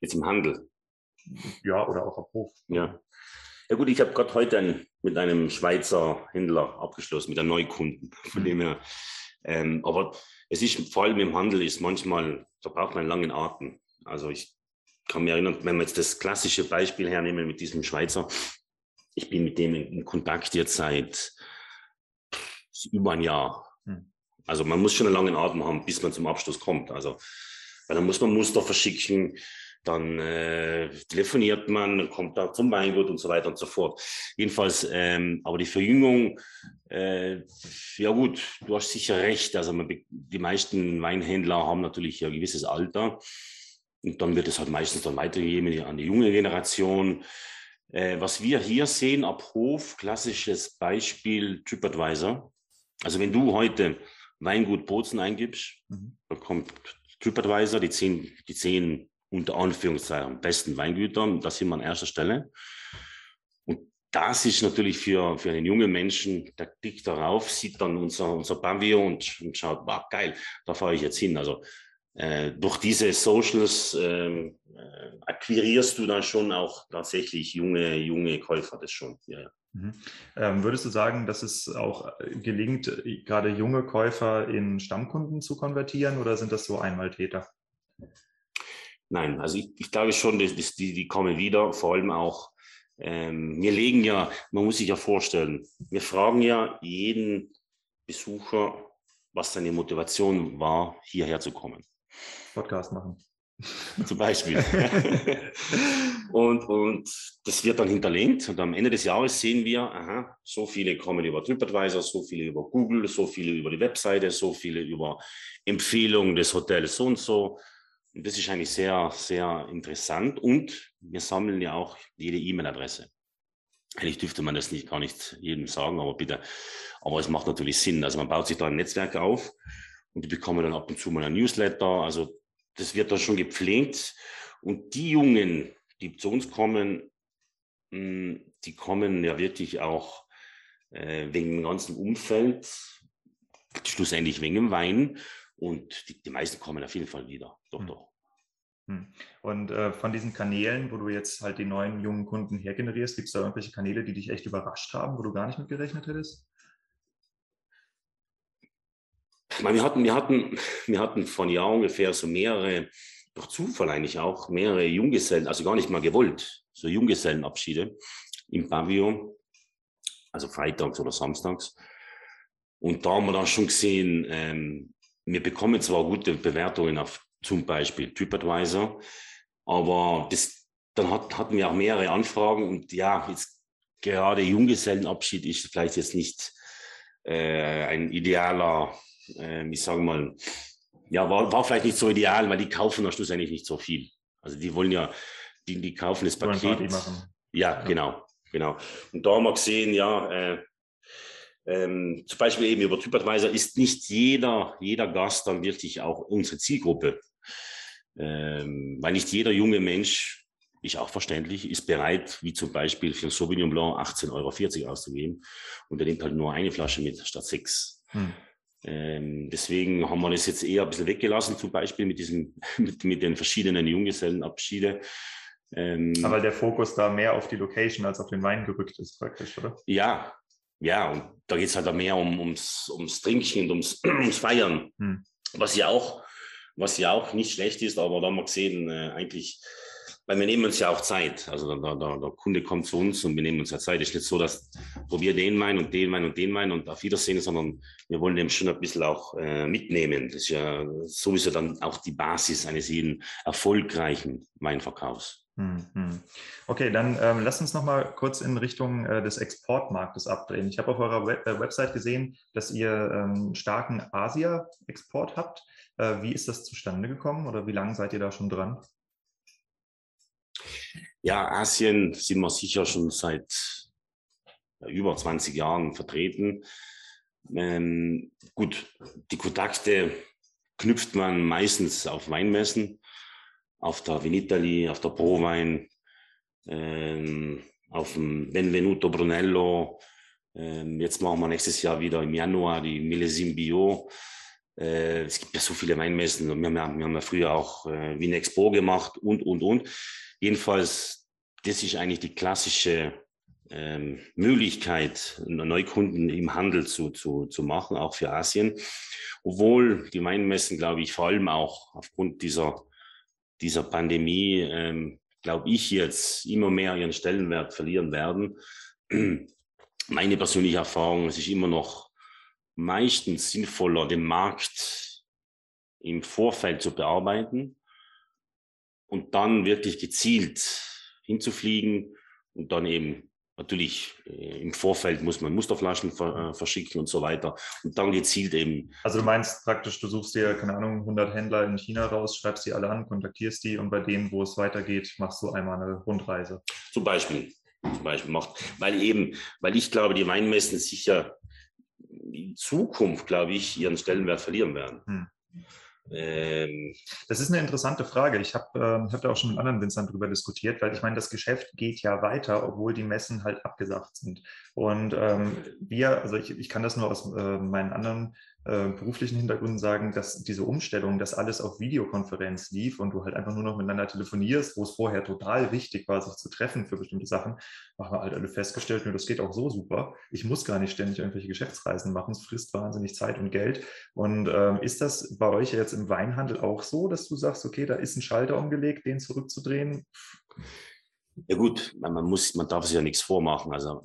Jetzt im Handel. Ja, oder auch Hof. Ja. Ja gut, ich habe gerade heute ein, mit einem Schweizer Händler abgeschlossen, mit einem Neukunden. Von dem her. Ähm, aber es ist vor allem im Handel ist manchmal, da braucht man einen langen Atem. Also ich kann mich erinnern, wenn wir jetzt das klassische Beispiel hernehmen mit diesem Schweizer, ich bin mit dem in Kontakt jetzt seit über ein Jahr. Hm. Also man muss schon einen langen Atem haben, bis man zum Abschluss kommt. Also weil dann muss man Muster verschicken, dann äh, telefoniert man, kommt da zum Weingut und so weiter und so fort. Jedenfalls, ähm, aber die Verjüngung, äh, ja gut, du hast sicher recht. Also man, die meisten Weinhändler haben natürlich ein gewisses Alter und dann wird es halt meistens dann weitergegeben an die junge Generation. Äh, was wir hier sehen ab Hof, klassisches Beispiel TripAdvisor. Also wenn du heute Weingut Bozen eingibst, mhm. da kommt TripAdvisor, die zehn, die zehn unter Anführungszeichen besten Weingütern. Da sind wir an erster Stelle. Und das ist natürlich für, für einen jungen Menschen, der klickt darauf, sieht dann unser, unser Pavillon und, und schaut, wow, geil, da fahre ich jetzt hin. Also äh, durch diese Socials ähm, äh, akquirierst du dann schon auch tatsächlich junge, junge Käufer, das schon. Ja, ja. Mhm. Ähm, würdest du sagen, dass es auch gelingt, gerade junge Käufer in Stammkunden zu konvertieren oder sind das so Einmaltäter? Nein, also ich, ich glaube schon, dass, dass die, die kommen wieder, vor allem auch, ähm, wir legen ja, man muss sich ja vorstellen, wir fragen ja jeden Besucher, was seine Motivation war, hierher zu kommen. Podcast machen. Zum Beispiel. und, und das wird dann hinterlegt und am Ende des Jahres sehen wir, aha, so viele kommen über TripAdvisor, so viele über Google, so viele über die Webseite, so viele über Empfehlungen des Hotels so und so das ist eigentlich sehr, sehr interessant. Und wir sammeln ja auch jede E-Mail-Adresse. Eigentlich dürfte man das nicht gar nicht jedem sagen, aber bitte. Aber es macht natürlich Sinn. Also man baut sich da ein Netzwerk auf und die bekommen dann ab und zu mal ein Newsletter. Also das wird dann schon gepflegt. Und die Jungen, die zu uns kommen, hm, die kommen ja wirklich auch äh, wegen dem ganzen Umfeld, schlussendlich wegen dem Wein. Und die, die meisten kommen auf jeden Fall wieder. Doch, hm. doch. Hm. Und äh, von diesen Kanälen, wo du jetzt halt die neuen jungen Kunden hergenerierst, gibt es da irgendwelche Kanäle, die dich echt überrascht haben, wo du gar nicht mit gerechnet hättest? Meine, wir hatten, wir hatten, wir hatten von Jahr ungefähr so mehrere, durch Zufall eigentlich auch, mehrere Junggesellen, also gar nicht mal gewollt, so Junggesellenabschiede im Pavillon, also freitags oder samstags. Und da haben wir dann schon gesehen, ähm, wir bekommen zwar gute Bewertungen auf zum Beispiel TripAdvisor, aber das, dann hat, hatten wir auch mehrere Anfragen und ja, jetzt gerade Junggesellenabschied ist vielleicht jetzt nicht äh, ein idealer, äh, ich sage mal, ja, war, war vielleicht nicht so ideal, weil die kaufen am Schluss eigentlich nicht so viel. Also die wollen ja, die, die kaufen das Paket. Ja, ja, genau, genau. Und da haben wir gesehen, ja, äh, ähm, zum Beispiel eben über TripAdvisor ist nicht jeder, jeder Gast dann wirklich auch unsere Zielgruppe. Ähm, weil nicht jeder junge Mensch, ist auch verständlich, ist bereit, wie zum Beispiel für ein Sauvignon Blanc 18,40 Euro auszugeben und er nimmt halt nur eine Flasche mit statt sechs. Hm. Ähm, deswegen haben wir das jetzt eher ein bisschen weggelassen, zum Beispiel mit, diesem, mit, mit den verschiedenen Junggesellenabschiede. Ähm, Aber der Fokus da mehr auf die Location als auf den Wein gerückt ist, praktisch, oder? Ja, ja, und da geht es halt mehr um, ums, ums Trinken und ums, ums Feiern, hm. was ja auch was ja auch nicht schlecht ist, aber da haben wir gesehen, äh, eigentlich weil wir nehmen uns ja auch Zeit. Also der, der, der, Kunde kommt zu uns und wir nehmen uns ja Zeit. Es ist nicht so, dass wir den meinen und den meinen und den meinen und auf Wiedersehen, sondern wir wollen dem schon ein bisschen auch äh, mitnehmen. Das ist ja sowieso dann auch die Basis eines jeden erfolgreichen Weinverkaufs. Hm, hm. Okay, dann ähm, lass uns noch mal kurz in Richtung äh, des Exportmarktes abdrehen. Ich habe auf eurer Web äh, Website gesehen, dass ihr ähm, starken Asia-Export habt. Äh, wie ist das zustande gekommen oder wie lange seid ihr da schon dran? Ja, Asien sind wir sicher schon seit über 20 Jahren vertreten. Ähm, gut, die Kontakte knüpft man meistens auf Weinmessen, auf der Vinitali, auf der Prowein, ähm, auf dem Benvenuto Brunello. Ähm, jetzt machen wir nächstes Jahr wieder im Januar die Millesim Bio. Äh, es gibt ja so viele Weinmessen. Wir haben ja, wir haben ja früher auch äh, Wien Expo gemacht und, und, und. Jedenfalls, das ist eigentlich die klassische ähm, Möglichkeit, Neukunden im Handel zu, zu, zu machen, auch für Asien. Obwohl die Weinmessen, glaube ich, vor allem auch aufgrund dieser, dieser Pandemie, ähm, glaube ich, jetzt immer mehr ihren Stellenwert verlieren werden. Meine persönliche Erfahrung, es ist immer noch meistens sinnvoller, den Markt im Vorfeld zu bearbeiten und dann wirklich gezielt hinzufliegen und dann eben natürlich äh, im Vorfeld muss man Musterflaschen ver, äh, verschicken und so weiter und dann gezielt eben. Also du meinst praktisch, du suchst dir, keine Ahnung, 100 Händler in China raus, schreibst die alle an, kontaktierst die und bei denen, wo es weitergeht, machst du einmal eine Rundreise. Zum Beispiel, zum Beispiel macht, weil eben, weil ich glaube, die Weinmessen sicher in Zukunft, glaube ich, ihren Stellenwert verlieren werden. Hm. Ähm, das ist eine interessante Frage. Ich habe äh, hab da auch schon mit anderen Winzern darüber diskutiert, weil ich meine, das Geschäft geht ja weiter, obwohl die Messen halt abgesagt sind. Und ähm, wir, also ich, ich kann das nur aus äh, meinen anderen äh, beruflichen Hintergründen sagen, dass diese Umstellung, dass alles auf Videokonferenz lief und du halt einfach nur noch miteinander telefonierst, wo es vorher total wichtig war, sich zu treffen für bestimmte Sachen, haben wir halt alle festgestellt, das geht auch so super. Ich muss gar nicht ständig irgendwelche Geschäftsreisen machen, es frisst wahnsinnig Zeit und Geld. Und ähm, ist das bei euch jetzt im Weinhandel auch so, dass du sagst, okay, da ist ein Schalter umgelegt, den zurückzudrehen? Ja gut, man, muss, man darf sich ja nichts vormachen. Also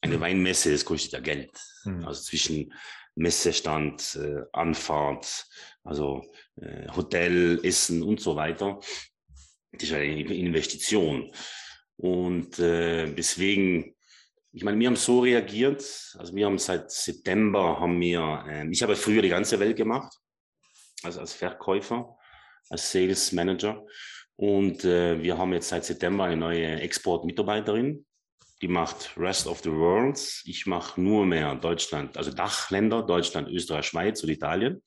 eine Weinmesse, das kostet ja Geld. Mhm. Also zwischen Messestand, äh, Anfahrt, also äh, Hotel, Essen und so weiter. Das ist eine Investition. Und äh, deswegen, ich meine, wir haben so reagiert, also wir haben seit September, haben wir, äh, ich habe früher die ganze Welt gemacht, also als Verkäufer, als Sales Manager. Und äh, wir haben jetzt seit September eine neue Export-Mitarbeiterin, die macht Rest of the World. Ich mache nur mehr Deutschland, also Dachländer, Deutschland, Österreich, Schweiz und Italien.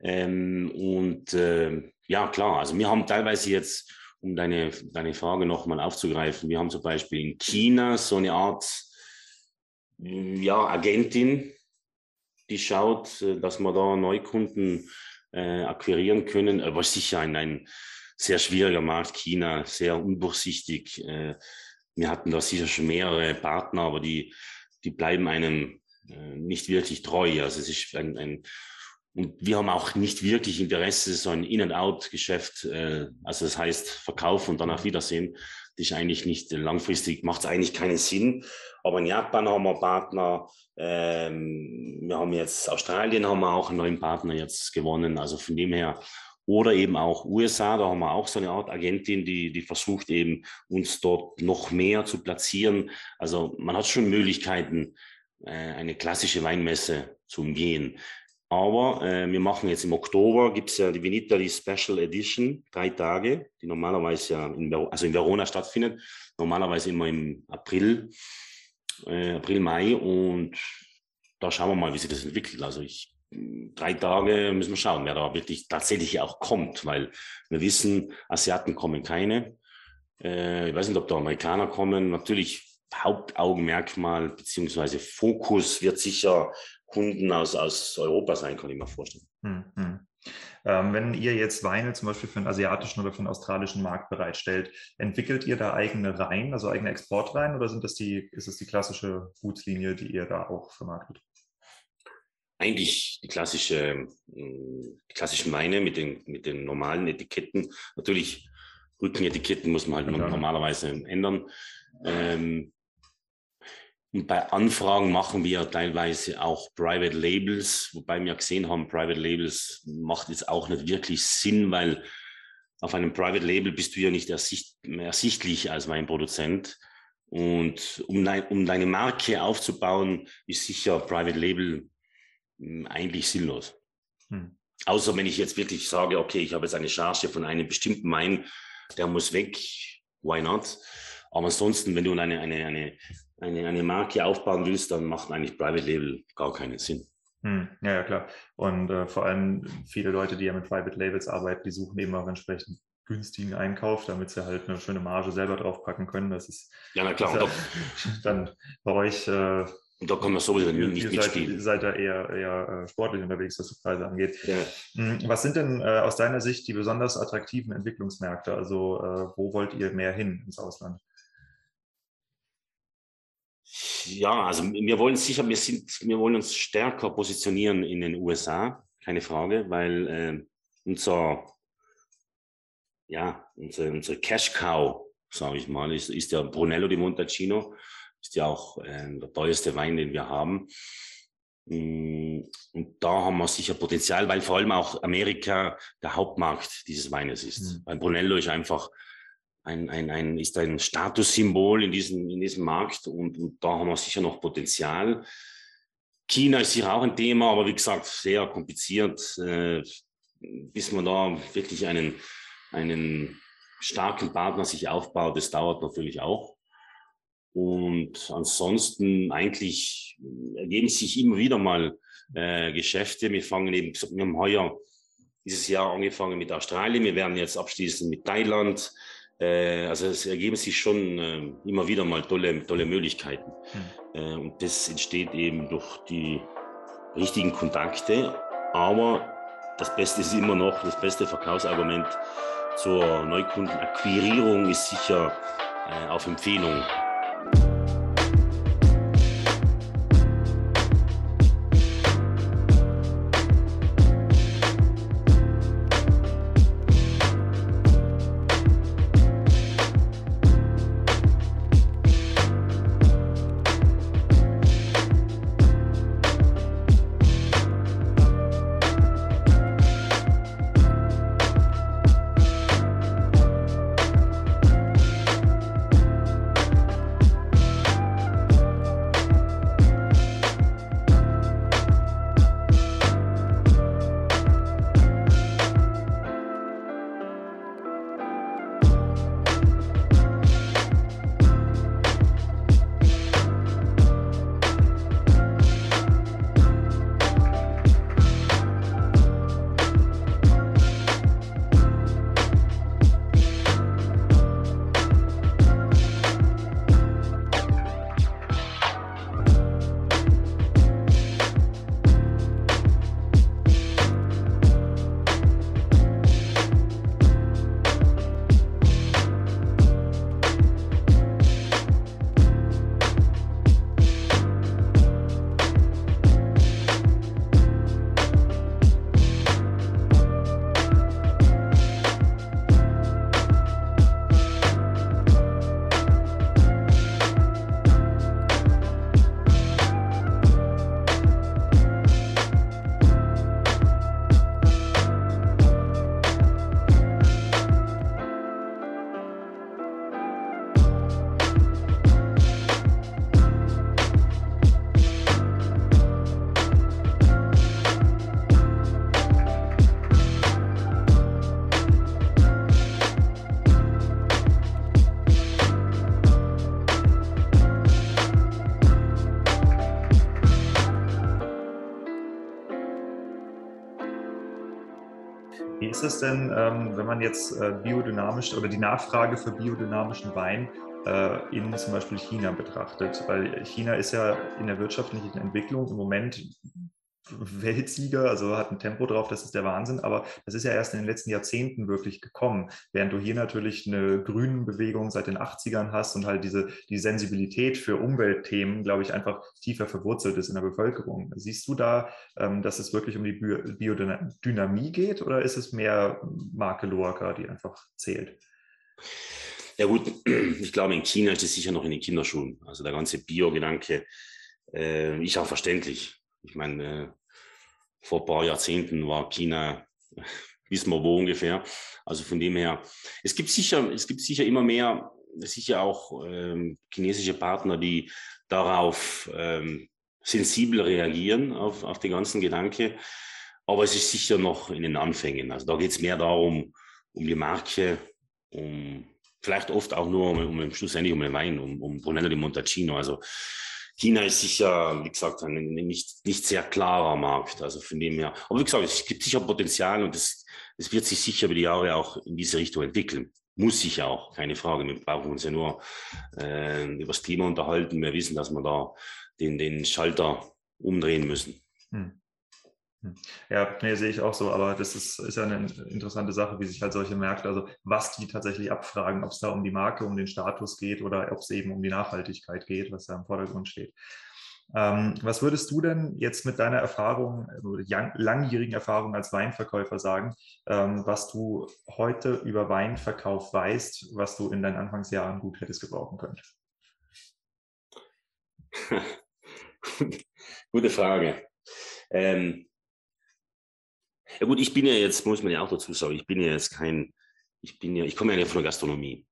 Ähm, und äh, ja, klar, also wir haben teilweise jetzt, um deine, deine Frage nochmal aufzugreifen, wir haben zum Beispiel in China so eine Art ja, Agentin, die schaut, äh, dass wir da Neukunden äh, akquirieren können, aber sicher ein, ein sehr schwieriger Markt, China, sehr undurchsichtig. Äh, wir hatten da sicher schon mehrere Partner, aber die, die bleiben einem äh, nicht wirklich treu. Also es ist ein, ein und wir haben auch nicht wirklich Interesse, so ein In-and-Out-Geschäft, äh, also das heißt Verkauf und dann auf Wiedersehen. Das ist eigentlich nicht langfristig, macht es eigentlich keinen Sinn. Aber in Japan haben wir Partner, ähm, wir haben jetzt Australien haben wir auch einen neuen Partner jetzt gewonnen. Also von dem her oder eben auch USA, da haben wir auch so eine Art Agentin, die, die versucht eben uns dort noch mehr zu platzieren. Also man hat schon Möglichkeiten, äh, eine klassische Weinmesse zu umgehen. Aber äh, wir machen jetzt im Oktober, gibt es ja die Vinitali Special Edition, drei Tage, die normalerweise ja in, also in Verona stattfindet, normalerweise immer im April, äh, April, Mai. Und da schauen wir mal, wie sich das entwickelt. Also ich drei Tage müssen wir schauen, wer da wirklich tatsächlich auch kommt, weil wir wissen, Asiaten kommen keine. Äh, ich weiß nicht, ob da Amerikaner kommen. Natürlich Hauptaugenmerkmal beziehungsweise Fokus wird sicher Kunden aus, aus Europa sein, kann ich mir vorstellen. Hm, hm. Ähm, wenn ihr jetzt Weine zum Beispiel für den asiatischen oder für den australischen Markt bereitstellt, entwickelt ihr da eigene Reihen, also eigene Exportreihen oder sind das die, ist es die klassische Gutslinie, die ihr da auch vermarktet? Eigentlich die klassische, die klassischen Weine mit den, mit den normalen Etiketten. Natürlich Rückenetiketten muss man halt ja. normalerweise ändern. Ähm, und bei Anfragen machen wir teilweise auch Private Labels, wobei wir gesehen haben, Private Labels macht jetzt auch nicht wirklich Sinn, weil auf einem Private Label bist du ja nicht ersicht, ersichtlich als mein Produzent. Und um, dein, um deine Marke aufzubauen, ist sicher Private Label hm, eigentlich sinnlos. Hm. Außer wenn ich jetzt wirklich sage, okay, ich habe jetzt eine Charge von einem bestimmten Wein, der muss weg, why not? Aber ansonsten, wenn du eine, eine, eine, eine, eine Marke aufbauen willst, dann macht eigentlich Private Label gar keinen Sinn. Hm, ja, ja, klar. Und äh, vor allem viele Leute, die ja mit Private Labels arbeiten, die suchen eben auch entsprechend günstigen Einkauf, damit sie halt eine schöne Marge selber draufpacken können. Das ist, ja, na klar. Ja dann bei euch. Äh, und da kann man sowieso ihr, nicht ihr mitspielen. Seid, seid da eher, eher äh, sportlich unterwegs, was die Preise angeht. Ja. Hm, was sind denn äh, aus deiner Sicht die besonders attraktiven Entwicklungsmärkte? Also äh, wo wollt ihr mehr hin ins Ausland? Ja, also wir wollen sicher, wir sind, wir wollen uns stärker positionieren in den USA, keine Frage, weil äh, unser, ja, unser, unser Cash Cow, sage ich mal, ist, ist der Brunello di Montalcino, ist ja auch äh, der teuerste Wein, den wir haben. Mm, und da haben wir sicher Potenzial, weil vor allem auch Amerika der Hauptmarkt dieses Weines ist. Mhm. Weil Brunello ist einfach ein, ein, ein, ist ein Statussymbol in diesem, in diesem Markt und, und da haben wir sicher noch Potenzial. China ist sicher auch ein Thema, aber wie gesagt, sehr kompliziert, äh, bis man da wirklich einen, einen starken Partner sich aufbaut. Das dauert natürlich auch. Und ansonsten eigentlich ergeben sich immer wieder mal äh, Geschäfte. Wir fangen eben, wir haben heuer dieses Jahr angefangen mit Australien. Wir werden jetzt abschließen mit Thailand. Äh, also es ergeben sich schon äh, immer wieder mal tolle, tolle Möglichkeiten. Mhm. und das entsteht eben durch die richtigen Kontakte. Aber das Beste ist immer noch, das beste Verkaufsargument zur Neukundenakquirierung ist sicher auf Empfehlung. Ist es denn, ähm, wenn man jetzt äh, biodynamisch oder die Nachfrage für biodynamischen Wein äh, in zum Beispiel China betrachtet? Weil China ist ja in der wirtschaftlichen Entwicklung im Moment Weltsieger, also hat ein Tempo drauf, das ist der Wahnsinn, aber das ist ja erst in den letzten Jahrzehnten wirklich gekommen, während du hier natürlich eine grünen Bewegung seit den 80ern hast und halt diese die Sensibilität für Umweltthemen, glaube ich, einfach tiefer verwurzelt ist in der Bevölkerung. Siehst du da, ähm, dass es wirklich um die Biodynamie geht oder ist es mehr Marke Loacker, die einfach zählt? Ja gut, ich glaube, in China ist es sicher noch in den Kinderschuhen. Also der ganze Bio-Gedanke äh, ist auch verständlich. Ich meine, äh, vor ein paar Jahrzehnten war China, wissen wir wo ungefähr. Also von dem her, es gibt sicher, es gibt sicher immer mehr, sicher auch ähm, chinesische Partner, die darauf ähm, sensibel reagieren, auf, auf den ganzen Gedanke. Aber es ist sicher noch in den Anfängen. Also da geht es mehr darum, um die Marke, um vielleicht oft auch nur um, um schlussendlich um den Wein, um, um Brunello di Montalcino. Also China ist sicher, wie gesagt, ein nicht, nicht sehr klarer Markt. Also von dem her. Aber wie gesagt, es gibt sicher Potenzial und es, es wird sich sicher über die Jahre auch in diese Richtung entwickeln. Muss sich auch, keine Frage. Wir brauchen uns ja nur äh, über das Thema unterhalten. Wir wissen, dass wir da den, den Schalter umdrehen müssen. Hm. Ja, nee, sehe ich auch so, aber das ist, ist ja eine interessante Sache, wie sich halt solche Märkte, also was die tatsächlich abfragen, ob es da um die Marke, um den Status geht oder ob es eben um die Nachhaltigkeit geht, was da im Vordergrund steht. Ähm, was würdest du denn jetzt mit deiner Erfahrung, langjährigen Erfahrung als Weinverkäufer sagen, ähm, was du heute über Weinverkauf weißt, was du in deinen Anfangsjahren gut hättest gebrauchen können? Gute Frage. Ähm, ja gut, ich bin ja jetzt, muss man ja auch dazu sagen, ich bin ja jetzt kein, ich bin ja, ich komme ja von der Gastronomie.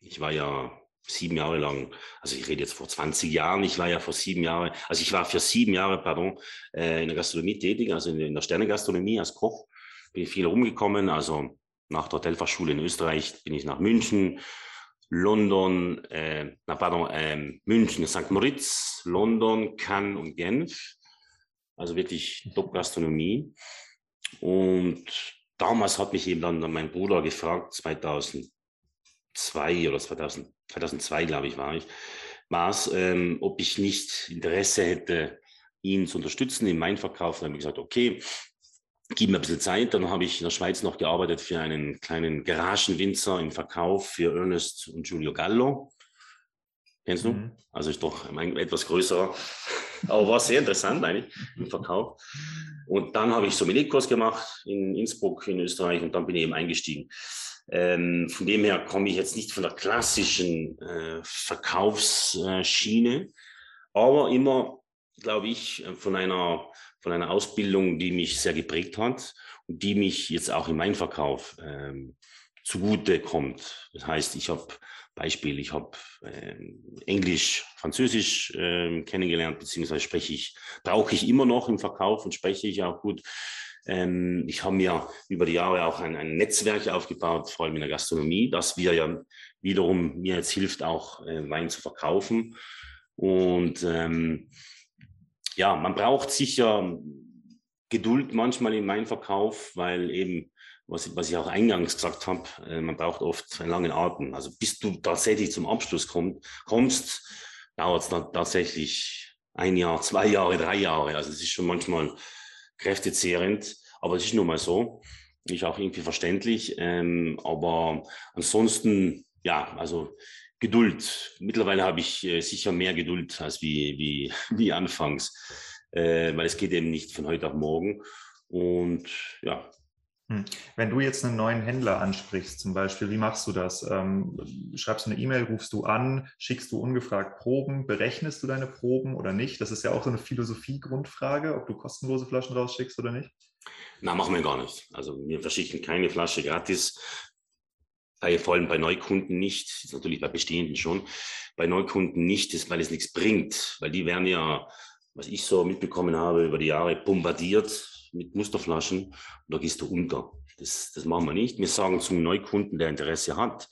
Ich war ja sieben Jahre lang, also ich rede jetzt vor 20 Jahren, ich war ja vor sieben Jahren, also ich war für sieben Jahre, pardon, äh, in der Gastronomie tätig, also in, der Sternegastronomie als Koch, bin viel rumgekommen, also nach der Hotelfachschule in Österreich bin ich nach München, London, äh, na pardon, äh, München, St. Moritz, London, Cannes und Genf, also wirklich Top-Gastronomie. Und damals hat mich eben dann mein Bruder gefragt, 2002 oder 2000, 2002, glaube ich, war ich, war es, ähm, ob ich nicht Interesse hätte, ihn zu unterstützen im Weinverkauf. Dann habe ich gesagt, okay, gib mir ein bisschen Zeit. Dann habe ich in der Schweiz noch gearbeitet für einen kleinen Garagenwinzer im Verkauf für Ernest und Giulio Gallo. Kennst du? Mhm. Also ist doch ein etwas größerer, aber war sehr interessant eigentlich im Verkauf. Und dann habe ich Sommelier-Kurs gemacht in Innsbruck in Österreich und dann bin ich eben eingestiegen. Ähm, von dem her komme ich jetzt nicht von der klassischen äh, Verkaufsschiene, aber immer, glaube ich, von einer, von einer Ausbildung, die mich sehr geprägt hat und die mich jetzt auch in meinem Verkauf ähm, zugute kommt. Das heißt, ich habe Beispiel, ich habe äh, Englisch, Französisch äh, kennengelernt, beziehungsweise spreche ich, brauche ich immer noch im Verkauf und spreche ich auch gut. Ähm, ich habe mir über die Jahre auch ein, ein, Netzwerk aufgebaut, vor allem in der Gastronomie, das wir ja wiederum mir jetzt hilft, auch äh, Wein zu verkaufen. Und ähm, ja, man braucht sicher Geduld manchmal im Weinverkauf, weil eben was, was ich auch eingangs gesagt habe, äh, man braucht oft einen langen Atem. Also bis du tatsächlich zum Abschluss komm, kommst, dauert es dann tatsächlich ein Jahr, zwei Jahre, drei Jahre. Also es ist schon manchmal kräftezehrend, aber es ist nun mal so. Ist auch irgendwie verständlich. Ähm, aber ansonsten, ja, also Geduld. Mittlerweile habe ich äh, sicher mehr Geduld als wie, wie, wie anfangs, äh, weil es geht eben nicht von heute auf morgen. Und ja. Wenn du jetzt einen neuen Händler ansprichst, zum Beispiel, wie machst du das? Ähm, schreibst du eine E-Mail, rufst du an, schickst du ungefragt Proben, berechnest du deine Proben oder nicht? Das ist ja auch so eine Philosophie-Grundfrage, ob du kostenlose Flaschen rausschickst oder nicht. Na, machen wir gar nicht. Also wir verschicken keine Flasche gratis. Bei, vor allem bei Neukunden nicht, natürlich bei bestehenden schon. Bei Neukunden nicht, ist, weil es nichts bringt, weil die werden ja, was ich so mitbekommen habe, über die Jahre bombardiert mit Musterflaschen und da gehst du unter. Das, das machen wir nicht. Wir sagen zum Neukunden, der Interesse hat,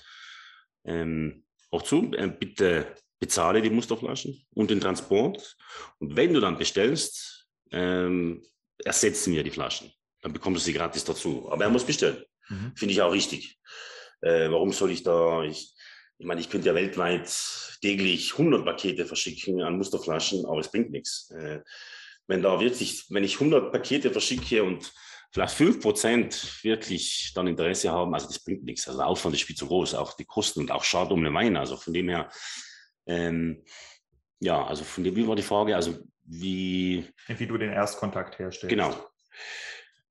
ähm, auch zu, äh, bitte bezahle die Musterflaschen und den Transport. Und wenn du dann bestellst, ähm, ersetzen wir die Flaschen. Dann bekommst du sie gratis dazu. Aber er muss bestellen. Mhm. Finde ich auch richtig. Äh, warum soll ich da, ich, ich meine, ich könnte ja weltweit täglich 100 Pakete verschicken an Musterflaschen, aber es bringt nichts. Äh, wenn da wirklich, wenn ich 100 Pakete verschicke und vielleicht 5% wirklich dann Interesse haben, also das bringt nichts. Also der Aufwand ist viel zu groß, auch die Kosten und auch Schade um den Wein. Also von dem her, ähm, ja, also von dem, wie war die Frage? Also wie. Wie du den Erstkontakt herstellst. Genau.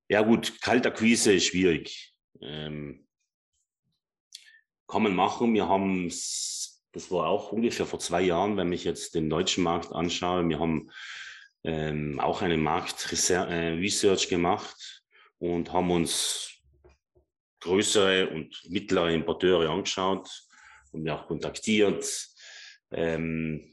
Ja, gut, Kaltakquise ist schwierig. Ähm, kann man machen. Wir haben, das war auch ungefähr vor zwei Jahren, wenn ich jetzt den deutschen Markt anschaue, wir haben ähm, auch eine Marktresearch äh, gemacht und haben uns größere und mittlere Importeure angeschaut und wir auch kontaktiert. Ähm,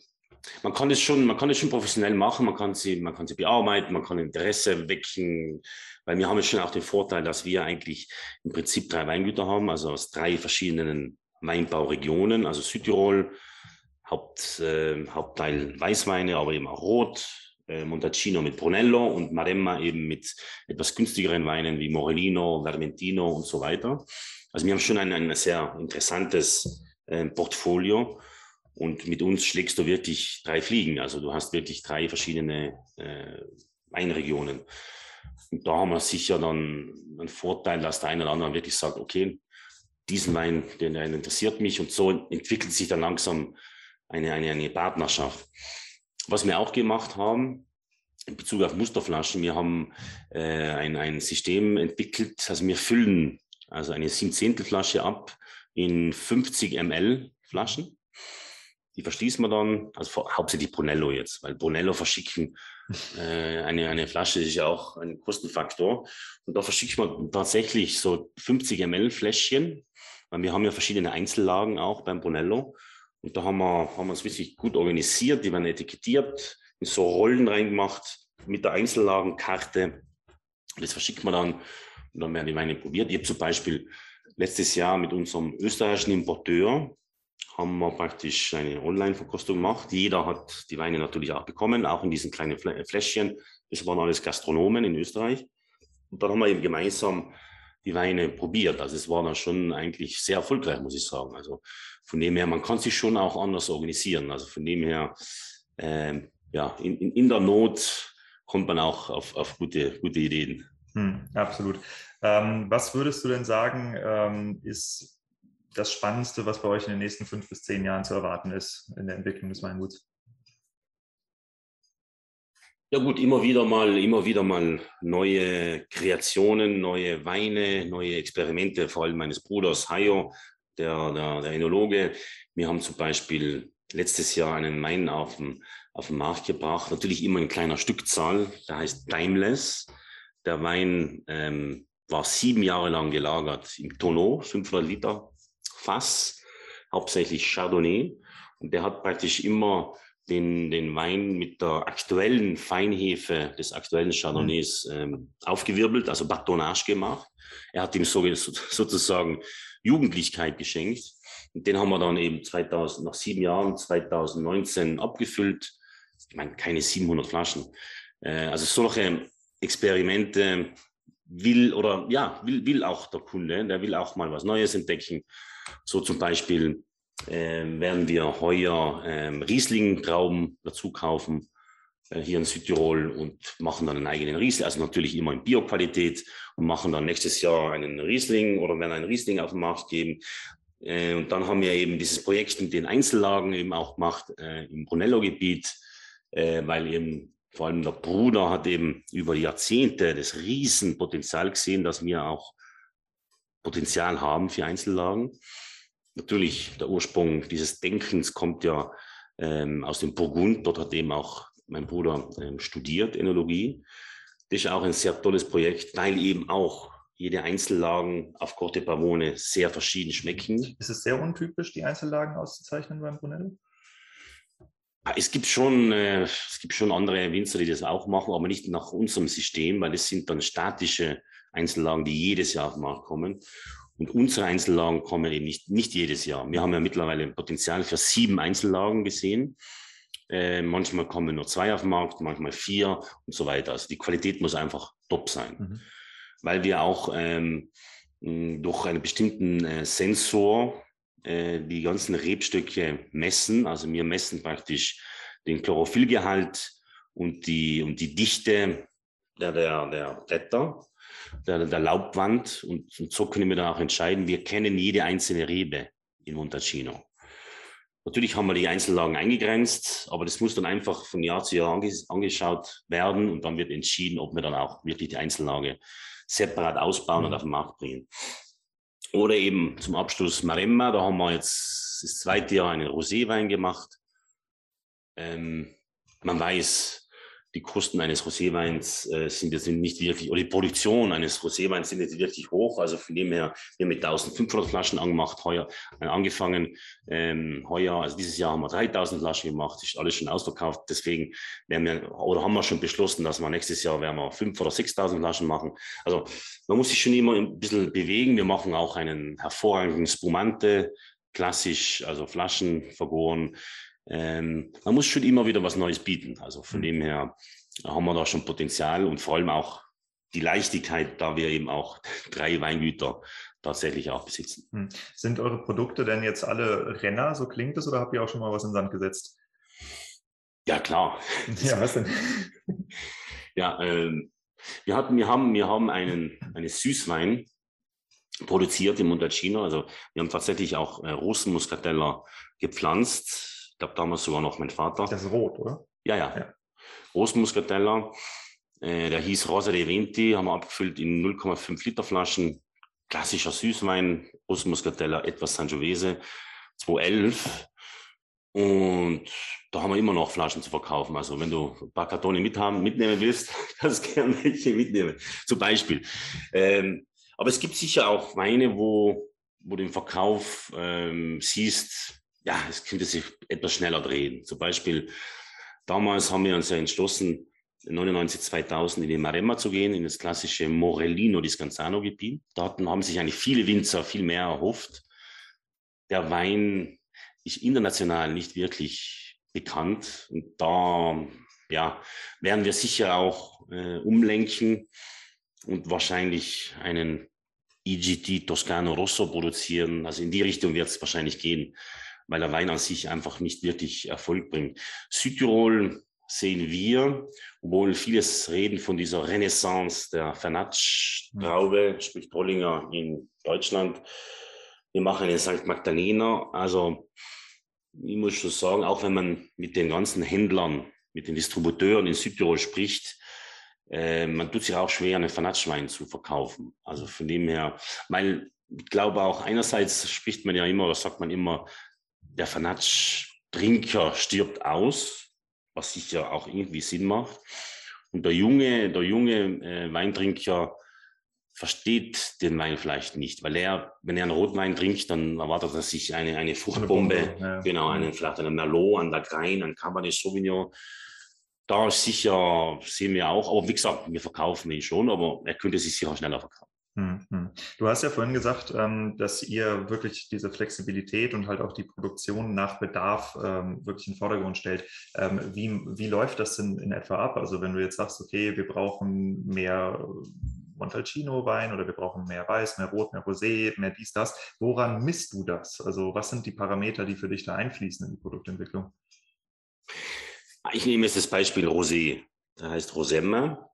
man kann es schon, man kann es schon professionell machen, man kann sie, man kann sie bearbeiten, man kann Interesse wecken, weil wir haben ja schon auch den Vorteil, dass wir eigentlich im Prinzip drei Weingüter haben, also aus drei verschiedenen Weinbauregionen, also Südtirol, Haupt, äh, Hauptteil Weißweine, aber eben auch Rot, Montalcino mit Brunello und Maremma eben mit etwas günstigeren Weinen wie Morellino, Vermentino und so weiter. Also wir haben schon ein, ein sehr interessantes äh, Portfolio und mit uns schlägst du wirklich drei Fliegen. Also du hast wirklich drei verschiedene äh, Weinregionen. Und da haben wir sicher dann einen Vorteil, dass der eine oder andere wirklich sagt, okay, diesen Wein, den, der interessiert mich. Und so entwickelt sich dann langsam eine, eine, eine Partnerschaft. Was wir auch gemacht haben, in Bezug auf Musterflaschen, wir haben äh, ein, ein System entwickelt, also wir füllen also eine 7 Zehntel Flasche ab in 50 ml Flaschen. Die verschließen wir dann, also hauptsächlich Brunello jetzt, weil Brunello verschicken, äh, eine, eine Flasche ist ja auch ein Kostenfaktor. Und da verschickt man tatsächlich so 50 ml Fläschchen, weil wir haben ja verschiedene Einzellagen auch beim Brunello. Und da haben wir, haben wir uns wirklich gut organisiert, die werden etikettiert, in so Rollen reingemacht mit der Einzellagenkarte. Das verschickt man dann und dann werden die Weine probiert. Ich habe zum Beispiel letztes Jahr mit unserem österreichischen Importeur haben wir praktisch eine Online-Verkostung gemacht. Jeder hat die Weine natürlich auch bekommen, auch in diesen kleinen Fläschchen. Das waren alles Gastronomen in Österreich. Und dann haben wir eben gemeinsam die Weine probiert. Also es war dann schon eigentlich sehr erfolgreich, muss ich sagen. Also von dem her, man kann sich schon auch anders organisieren. Also von dem her, äh, ja, in, in, in, der Not kommt man auch auf, auf gute, gute Ideen. Hm, absolut. Ähm, was würdest du denn sagen, ähm, ist das Spannendste, was bei euch in den nächsten fünf bis zehn Jahren zu erwarten ist in der Entwicklung des Weinguts? Ja gut, immer wieder mal, immer wieder mal neue Kreationen, neue Weine, neue Experimente, vor allem meines Bruders Hayo, der, der, der Enologe. Wir haben zum Beispiel letztes Jahr einen Wein auf den, auf den Markt gebracht, natürlich immer in kleiner Stückzahl, der heißt Timeless. Der Wein ähm, war sieben Jahre lang gelagert im Tonneau, 500 Liter Fass, hauptsächlich Chardonnay. Und der hat praktisch immer den, den Wein mit der aktuellen Feinhefe des aktuellen Chardonnays mhm. ähm, aufgewirbelt, also Batonage gemacht. Er hat ihm so, sozusagen Jugendlichkeit geschenkt. Und den haben wir dann eben 2000, nach sieben Jahren, 2019 abgefüllt. Ich meine, keine 700 Flaschen. Äh, also solche Experimente will oder ja, will, will auch der Kunde, der will auch mal was Neues entdecken. So zum Beispiel werden wir heuer ähm, Riesling-Trauben dazu kaufen äh, hier in Südtirol und machen dann einen eigenen Riesling, also natürlich immer in Bioqualität und machen dann nächstes Jahr einen Riesling oder werden einen Riesling auf den Markt geben. Äh, und dann haben wir eben dieses Projekt mit den Einzellagen eben auch gemacht äh, im Brunello-Gebiet, äh, weil eben vor allem der Bruder hat eben über Jahrzehnte das Riesenpotenzial gesehen, dass wir auch Potenzial haben für Einzellagen. Natürlich, der Ursprung dieses Denkens kommt ja ähm, aus dem Burgund. Dort hat eben auch mein Bruder ähm, studiert, Enologie. Das ist auch ein sehr tolles Projekt, weil eben auch jede Einzellagen auf Corte Pavone sehr verschieden schmecken. Ist es sehr untypisch, die Einzellagen auszuzeichnen beim Brunello? Ah, es gibt schon, äh, es gibt schon andere Winzer, die das auch machen, aber nicht nach unserem System, weil das sind dann statische Einzellagen, die jedes Jahr auf den Markt kommen. Und unsere Einzellagen kommen eben nicht, nicht jedes Jahr. Wir haben ja mittlerweile ein Potenzial für sieben Einzellagen gesehen. Äh, manchmal kommen nur zwei auf den Markt, manchmal vier und so weiter. Also die Qualität muss einfach top sein, mhm. weil wir auch ähm, durch einen bestimmten äh, Sensor äh, die ganzen Rebstöcke messen. Also wir messen praktisch den Chlorophyllgehalt und die, und die Dichte der, der, der Blätter der, der Laubwand und, und, so können wir dann auch entscheiden. Wir kennen jede einzelne Rebe in Montalcino. Natürlich haben wir die Einzellagen eingegrenzt, aber das muss dann einfach von Jahr zu Jahr anges angeschaut werden und dann wird entschieden, ob wir dann auch wirklich die Einzellage separat ausbauen und mhm. auf den Markt bringen. Oder eben zum Abschluss Maremma, da haben wir jetzt das zweite Jahr einen Roséwein gemacht. Ähm, man weiß, die Kosten eines Roséweins äh, sind jetzt nicht wirklich, oder die Produktion eines Roséweins sind jetzt wirklich hoch. Also von dem her, wir haben mit 1500 Flaschen angemacht, heuer, äh, angefangen, ähm, heuer, also dieses Jahr haben wir 3000 Flaschen gemacht, ist alles schon ausverkauft. Deswegen werden wir, oder haben wir schon beschlossen, dass wir nächstes Jahr werden wir 5.000 oder 6000 Flaschen machen. Also man muss sich schon immer ein bisschen bewegen. Wir machen auch einen hervorragenden Spumante, klassisch, also Flaschen vergoren ähm, man muss schon immer wieder was Neues bieten. Also von mhm. dem her haben wir da schon Potenzial und vor allem auch die Leichtigkeit, da wir eben auch drei Weingüter tatsächlich auch besitzen. Mhm. Sind eure Produkte denn jetzt alle Renner, so klingt es, oder habt ihr auch schon mal was in den Sand gesetzt? Ja, klar. Ja, was denn? ja, ähm, wir, hatten, wir haben, wir haben einen, einen Süßwein produziert im Montalcino. Also wir haben tatsächlich auch äh, Rosenmuskateller gepflanzt glaube damals sogar noch mein Vater. Das ist rot, oder? Ja, ja. ja. Großmuscatella, äh, der hieß Rosa de Venti, haben wir abgefüllt in 0,5 Liter Flaschen. Klassischer Süßwein, Großmuscatella, etwas Sangiovese, 211. Und da haben wir immer noch Flaschen zu verkaufen. Also wenn du ein paar Kartone mithaben, mitnehmen willst, kannst du gerne welche mitnehmen. Zum Beispiel. Ähm, aber es gibt sicher auch Weine, wo, wo du im Verkauf ähm, siehst, ja, es könnte sich etwas schneller drehen. Zum Beispiel, damals haben wir uns ja entschlossen, 99, 2000 in die Maremma zu gehen, in das klassische Morellino di Scanzano-Gebiet. Dort haben sich eigentlich viele Winzer viel mehr erhofft. Der Wein ist international nicht wirklich bekannt. Und da ja, werden wir sicher auch äh, umlenken und wahrscheinlich einen IGT Toscano Rosso produzieren. Also in die Richtung wird es wahrscheinlich gehen weil der Wein an sich einfach nicht wirklich Erfolg bringt. Südtirol sehen wir, obwohl vieles reden von dieser Renaissance der Fernatsch-Traube, sprich Trollinger in Deutschland. Wir machen einen St. Magdalena. Also ich muss schon sagen, auch wenn man mit den ganzen Händlern, mit den Distributeuren in Südtirol spricht, äh, man tut sich auch schwer, einen Fernatschwein zu verkaufen. Also von dem her, weil ich glaube auch einerseits spricht man ja immer oder sagt man immer, der Fanatsch-Trinker stirbt aus, was sicher auch irgendwie Sinn macht. Und der junge, der junge äh, Weintrinker versteht den Wein vielleicht nicht, weil er, wenn er einen Rotwein trinkt, dann erwartet er sich eine, eine Fruchtbombe, eine ja. genau, einen, vielleicht einen Merlot, einen Lagrein, einen Cabernet Sauvignon. Da sicher sehen wir auch, aber wie gesagt, wir verkaufen ihn schon, aber er könnte sich sicher schneller verkaufen. Hm, hm. Du hast ja vorhin gesagt, ähm, dass ihr wirklich diese Flexibilität und halt auch die Produktion nach Bedarf ähm, wirklich in den Vordergrund stellt. Ähm, wie, wie läuft das denn in etwa ab? Also wenn du jetzt sagst, okay, wir brauchen mehr Montalcino-Wein oder wir brauchen mehr Weiß, mehr Rot, mehr Rosé, mehr dies, das. Woran misst du das? Also was sind die Parameter, die für dich da einfließen in die Produktentwicklung? Ich nehme jetzt das Beispiel Rosé. Da heißt Rosemma.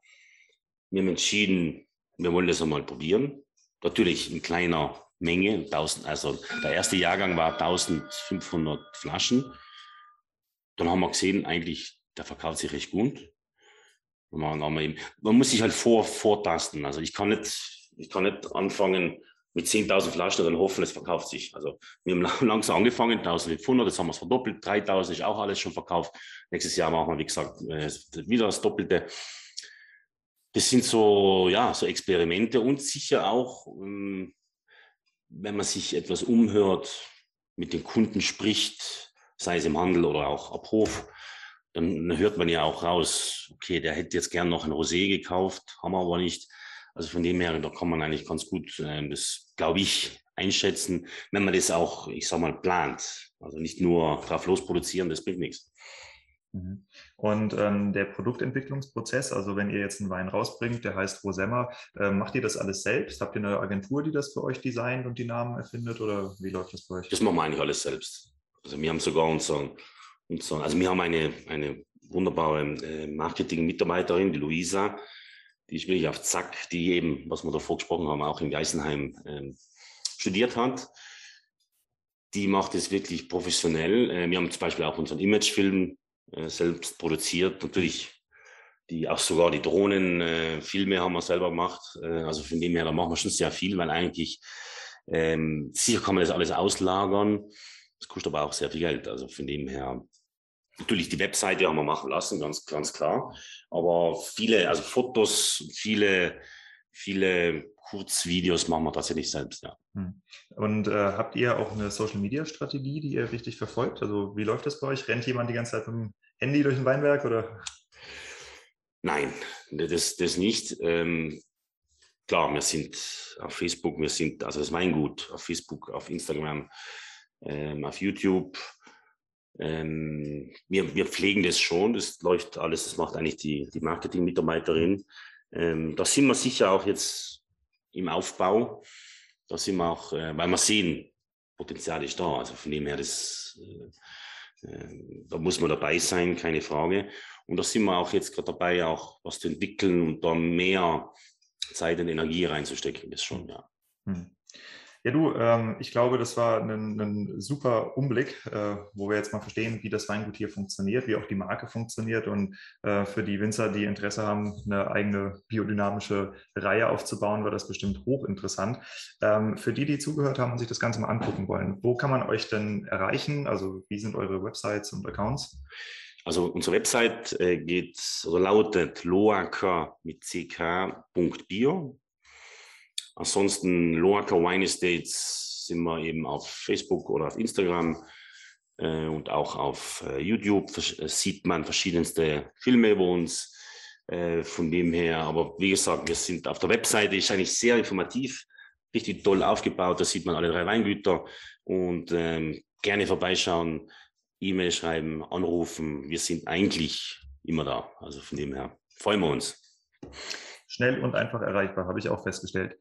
Wir haben entschieden, wir wollen das einmal probieren. Natürlich in kleiner Menge, 1000, also der erste Jahrgang war 1500 Flaschen. Dann haben wir gesehen, eigentlich, der verkauft sich recht gut. Man, man muss sich halt vor, vortasten. Also ich kann nicht, ich kann nicht anfangen mit 10.000 Flaschen und dann hoffen, es verkauft sich. Also wir haben langsam angefangen, 1.500, jetzt haben wir es verdoppelt, 3.000 ist auch alles schon verkauft. Nächstes Jahr machen wir, wie gesagt, äh, wieder das Doppelte das sind so, ja, so Experimente und sicher auch, ähm, wenn man sich etwas umhört, mit den Kunden spricht, sei es im Handel oder auch ab Hof, dann hört man ja auch raus, okay, der hätte jetzt gern noch ein Rosé gekauft, haben wir aber nicht. Also von dem her, da kann man eigentlich ganz gut, äh, das glaube ich, einschätzen, wenn man das auch, ich sag mal, plant. Also nicht nur drauf losproduzieren, das bringt nichts. Mhm. Und ähm, der Produktentwicklungsprozess, also wenn ihr jetzt einen Wein rausbringt, der heißt Rosemma, äh, macht ihr das alles selbst? Habt ihr eine Agentur, die das für euch designt und die Namen erfindet oder wie läuft das bei euch? Das machen wir eigentlich alles selbst. Also wir haben sogar unseren, unseren also wir haben eine, eine wunderbare äh, Marketing-Mitarbeiterin, die Luisa, die ist wirklich auf Zack, die eben, was wir davor gesprochen haben, auch in Geisenheim äh, studiert hat. Die macht es wirklich professionell. Äh, wir haben zum Beispiel auch unseren Imagefilm äh, selbst produziert. Natürlich die auch sogar die Drohnen, äh, viel mehr haben wir selber gemacht. Äh, also von dem her, da machen wir schon sehr viel, weil eigentlich Ähm, sicher kann man das alles auslagern. Das kostet aber auch sehr viel Geld. Also von dem her, natürlich die Webseite haben wir machen lassen, ganz, ganz klar. Aber viele, also Fotos, viele, viele Kurzvideos machen wir tatsächlich selbst, ja. Hm. Und äh, habt ihr auch eine Social Media Strategie, die ihr richtig verfolgt? Also wie läuft das bei euch? Rennt jemand die ganze Zeit mit dem Handy durch ein Weinberg oder? Nein, das, das nicht. Ähm, klar, wir sind auf Facebook, wir sind, also das Weingut auf Facebook, auf Instagram, ähm, auf YouTube. Ähm, wir, wir pflegen das schon, das läuft alles, das macht eigentlich die, die Marketing-Mitarbeiterin. Ähm, da sind wir sicher auch jetzt im Aufbau. Da sind wir auch, äh, weil wir sehen, Potenzial ist da. Also von dem her, das, äh, äh, da muss man dabei sein, keine Frage. Und da sind wir auch jetzt gerade dabei, auch was zu entwickeln und da mehr Zeit und Energie reinzustecken, das schon, ja. Hm. Ja, du, ähm, ich glaube, das war ein, ein super Umblick, äh, wo wir jetzt mal verstehen, wie das Weingut hier funktioniert, wie auch die Marke funktioniert und äh, für die Winzer, die Interesse haben, eine eigene biodynamische Reihe aufzubauen, war das bestimmt hochinteressant. Ähm, für die, die zugehört haben und sich das Ganze mal angucken wollen, wo kann man euch denn erreichen? Also wie sind eure Websites und Accounts? Also unsere Website äh, geht oder lautet loaker mit ck.bio. Ansonsten Loaker Wine Estates sind wir eben auf Facebook oder auf Instagram äh, und auch auf äh, YouTube äh, sieht man verschiedenste Filme über uns. Äh, von dem her, aber wie gesagt, wir sind auf der Webseite, ist eigentlich sehr informativ, richtig toll aufgebaut. Da sieht man alle drei Weingüter und ähm, gerne vorbeischauen. E-Mail schreiben, anrufen. Wir sind eigentlich immer da. Also von dem her freuen wir uns. Schnell und einfach erreichbar, habe ich auch festgestellt.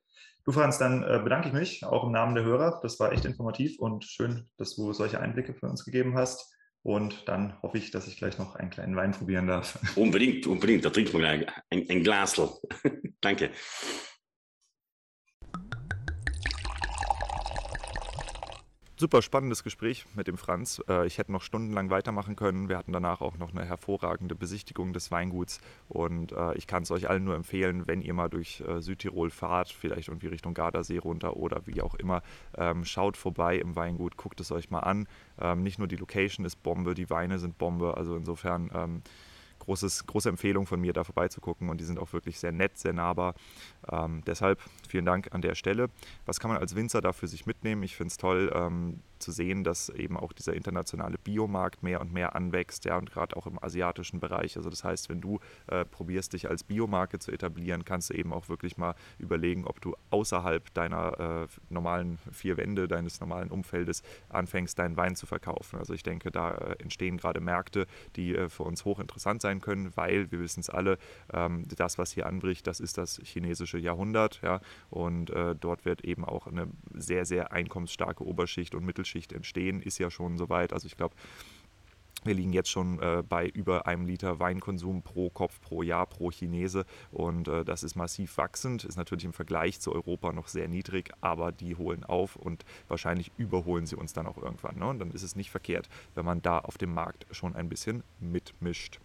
Du, Franz, dann äh, bedanke ich mich auch im Namen der Hörer. Das war echt informativ und schön, dass du solche Einblicke für uns gegeben hast. Und dann hoffe ich, dass ich gleich noch einen kleinen Wein probieren darf. Unbedingt, unbedingt. Da trinkt man gleich ein, ein Glasl. Danke. Super spannendes Gespräch mit dem Franz. Äh, ich hätte noch stundenlang weitermachen können. Wir hatten danach auch noch eine hervorragende Besichtigung des Weinguts und äh, ich kann es euch allen nur empfehlen, wenn ihr mal durch äh, Südtirol fahrt, vielleicht irgendwie Richtung Gardasee runter oder wie auch immer, ähm, schaut vorbei im Weingut, guckt es euch mal an. Ähm, nicht nur die Location ist Bombe, die Weine sind Bombe, also insofern ähm, großes, große Empfehlung von mir, da vorbeizugucken und die sind auch wirklich sehr nett, sehr nahbar. Ähm, deshalb vielen Dank an der Stelle. Was kann man als Winzer da für sich mitnehmen? Ich finde es toll, ähm, zu sehen, dass eben auch dieser internationale Biomarkt mehr und mehr anwächst, ja, und gerade auch im asiatischen Bereich. Also das heißt, wenn du äh, probierst, dich als Biomarke zu etablieren, kannst du eben auch wirklich mal überlegen, ob du außerhalb deiner äh, normalen vier Wände, deines normalen Umfeldes anfängst, deinen Wein zu verkaufen. Also ich denke, da äh, entstehen gerade Märkte, die äh, für uns hochinteressant sein können, weil wir wissen es alle, ähm, das, was hier anbricht, das ist das chinesische Jahrhundert, ja, und äh, dort wird eben auch eine sehr, sehr einkommensstarke Oberschicht und Mittelschicht Mittelschicht entstehen, ist ja schon soweit. Also ich glaube, wir liegen jetzt schon äh, bei über einem Liter Weinkonsum pro Kopf pro Jahr pro Chinese und äh, das ist massiv wachsend, ist natürlich im Vergleich zu Europa noch sehr niedrig, aber die holen auf und wahrscheinlich überholen sie uns dann auch irgendwann. Ne? Und dann ist es nicht verkehrt, wenn man da auf dem Markt schon ein bisschen mitmischt.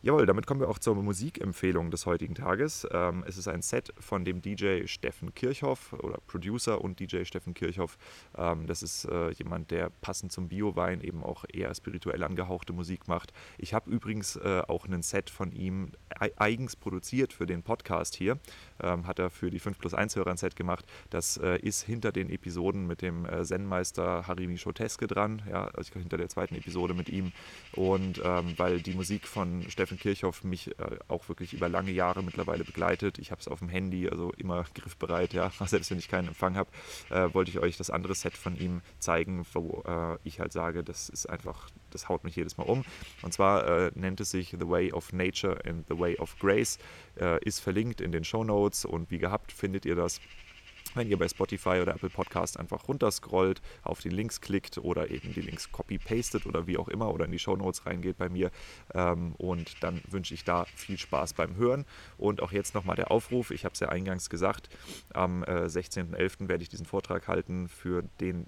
Jawohl, damit kommen wir auch zur Musikempfehlung des heutigen Tages. Ähm, es ist ein Set von dem DJ Steffen Kirchhoff oder Producer und DJ Steffen Kirchhoff. Ähm, das ist äh, jemand, der passend zum Biowein eben auch eher spirituell angehauchte Musik macht. Ich habe übrigens äh, auch ein Set von ihm eigens produziert für den Podcast hier. Ähm, hat er für die 5 plus 1 Hörer ein Set gemacht. Das äh, ist hinter den Episoden mit dem äh, Zen-Meister Harimi Schoteske dran, ja, also hinter der zweiten Episode mit ihm. Und ähm, weil die Musik von Steffen Kirchhoff mich äh, auch wirklich über lange Jahre mittlerweile begleitet. Ich habe es auf dem Handy, also immer griffbereit, ja, selbst wenn ich keinen Empfang habe, äh, wollte ich euch das andere Set von ihm zeigen, wo äh, ich halt sage, das ist einfach, das haut mich jedes Mal um. Und zwar äh, nennt es sich The Way of Nature and The Way of Grace, äh, ist verlinkt in den Show Notes und wie gehabt findet ihr das wenn ihr bei Spotify oder Apple Podcast einfach runterscrollt, auf die Links klickt oder eben die Links copy-pastet oder wie auch immer oder in die Show Notes reingeht bei mir. Ähm, und dann wünsche ich da viel Spaß beim Hören. Und auch jetzt nochmal der Aufruf, ich habe es ja eingangs gesagt, am äh, 16.11. werde ich diesen Vortrag halten für den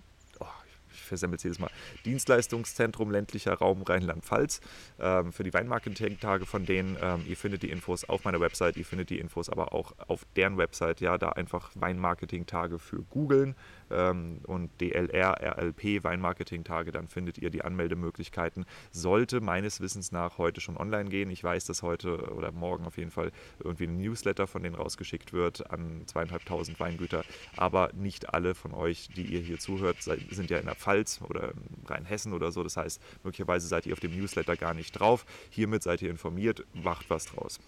versemmel es jedes Mal, Dienstleistungszentrum ländlicher Raum Rheinland-Pfalz ähm, für die Weinmarketing-Tage von denen. Ähm, ihr findet die Infos auf meiner Website, ihr findet die Infos aber auch auf deren Website. Ja, da einfach Weinmarketing-Tage für googeln ähm, und DLR, RLP, Weinmarketing-Tage, dann findet ihr die Anmeldemöglichkeiten. Sollte meines Wissens nach heute schon online gehen. Ich weiß, dass heute oder morgen auf jeden Fall irgendwie ein Newsletter von denen rausgeschickt wird an zweieinhalbtausend Weingüter. Aber nicht alle von euch, die ihr hier zuhört, sind ja in der Pfalz oder in Rheinhessen oder so. Das heißt, möglicherweise seid ihr auf dem Newsletter gar nicht drauf. Hiermit seid ihr informiert, macht was draus.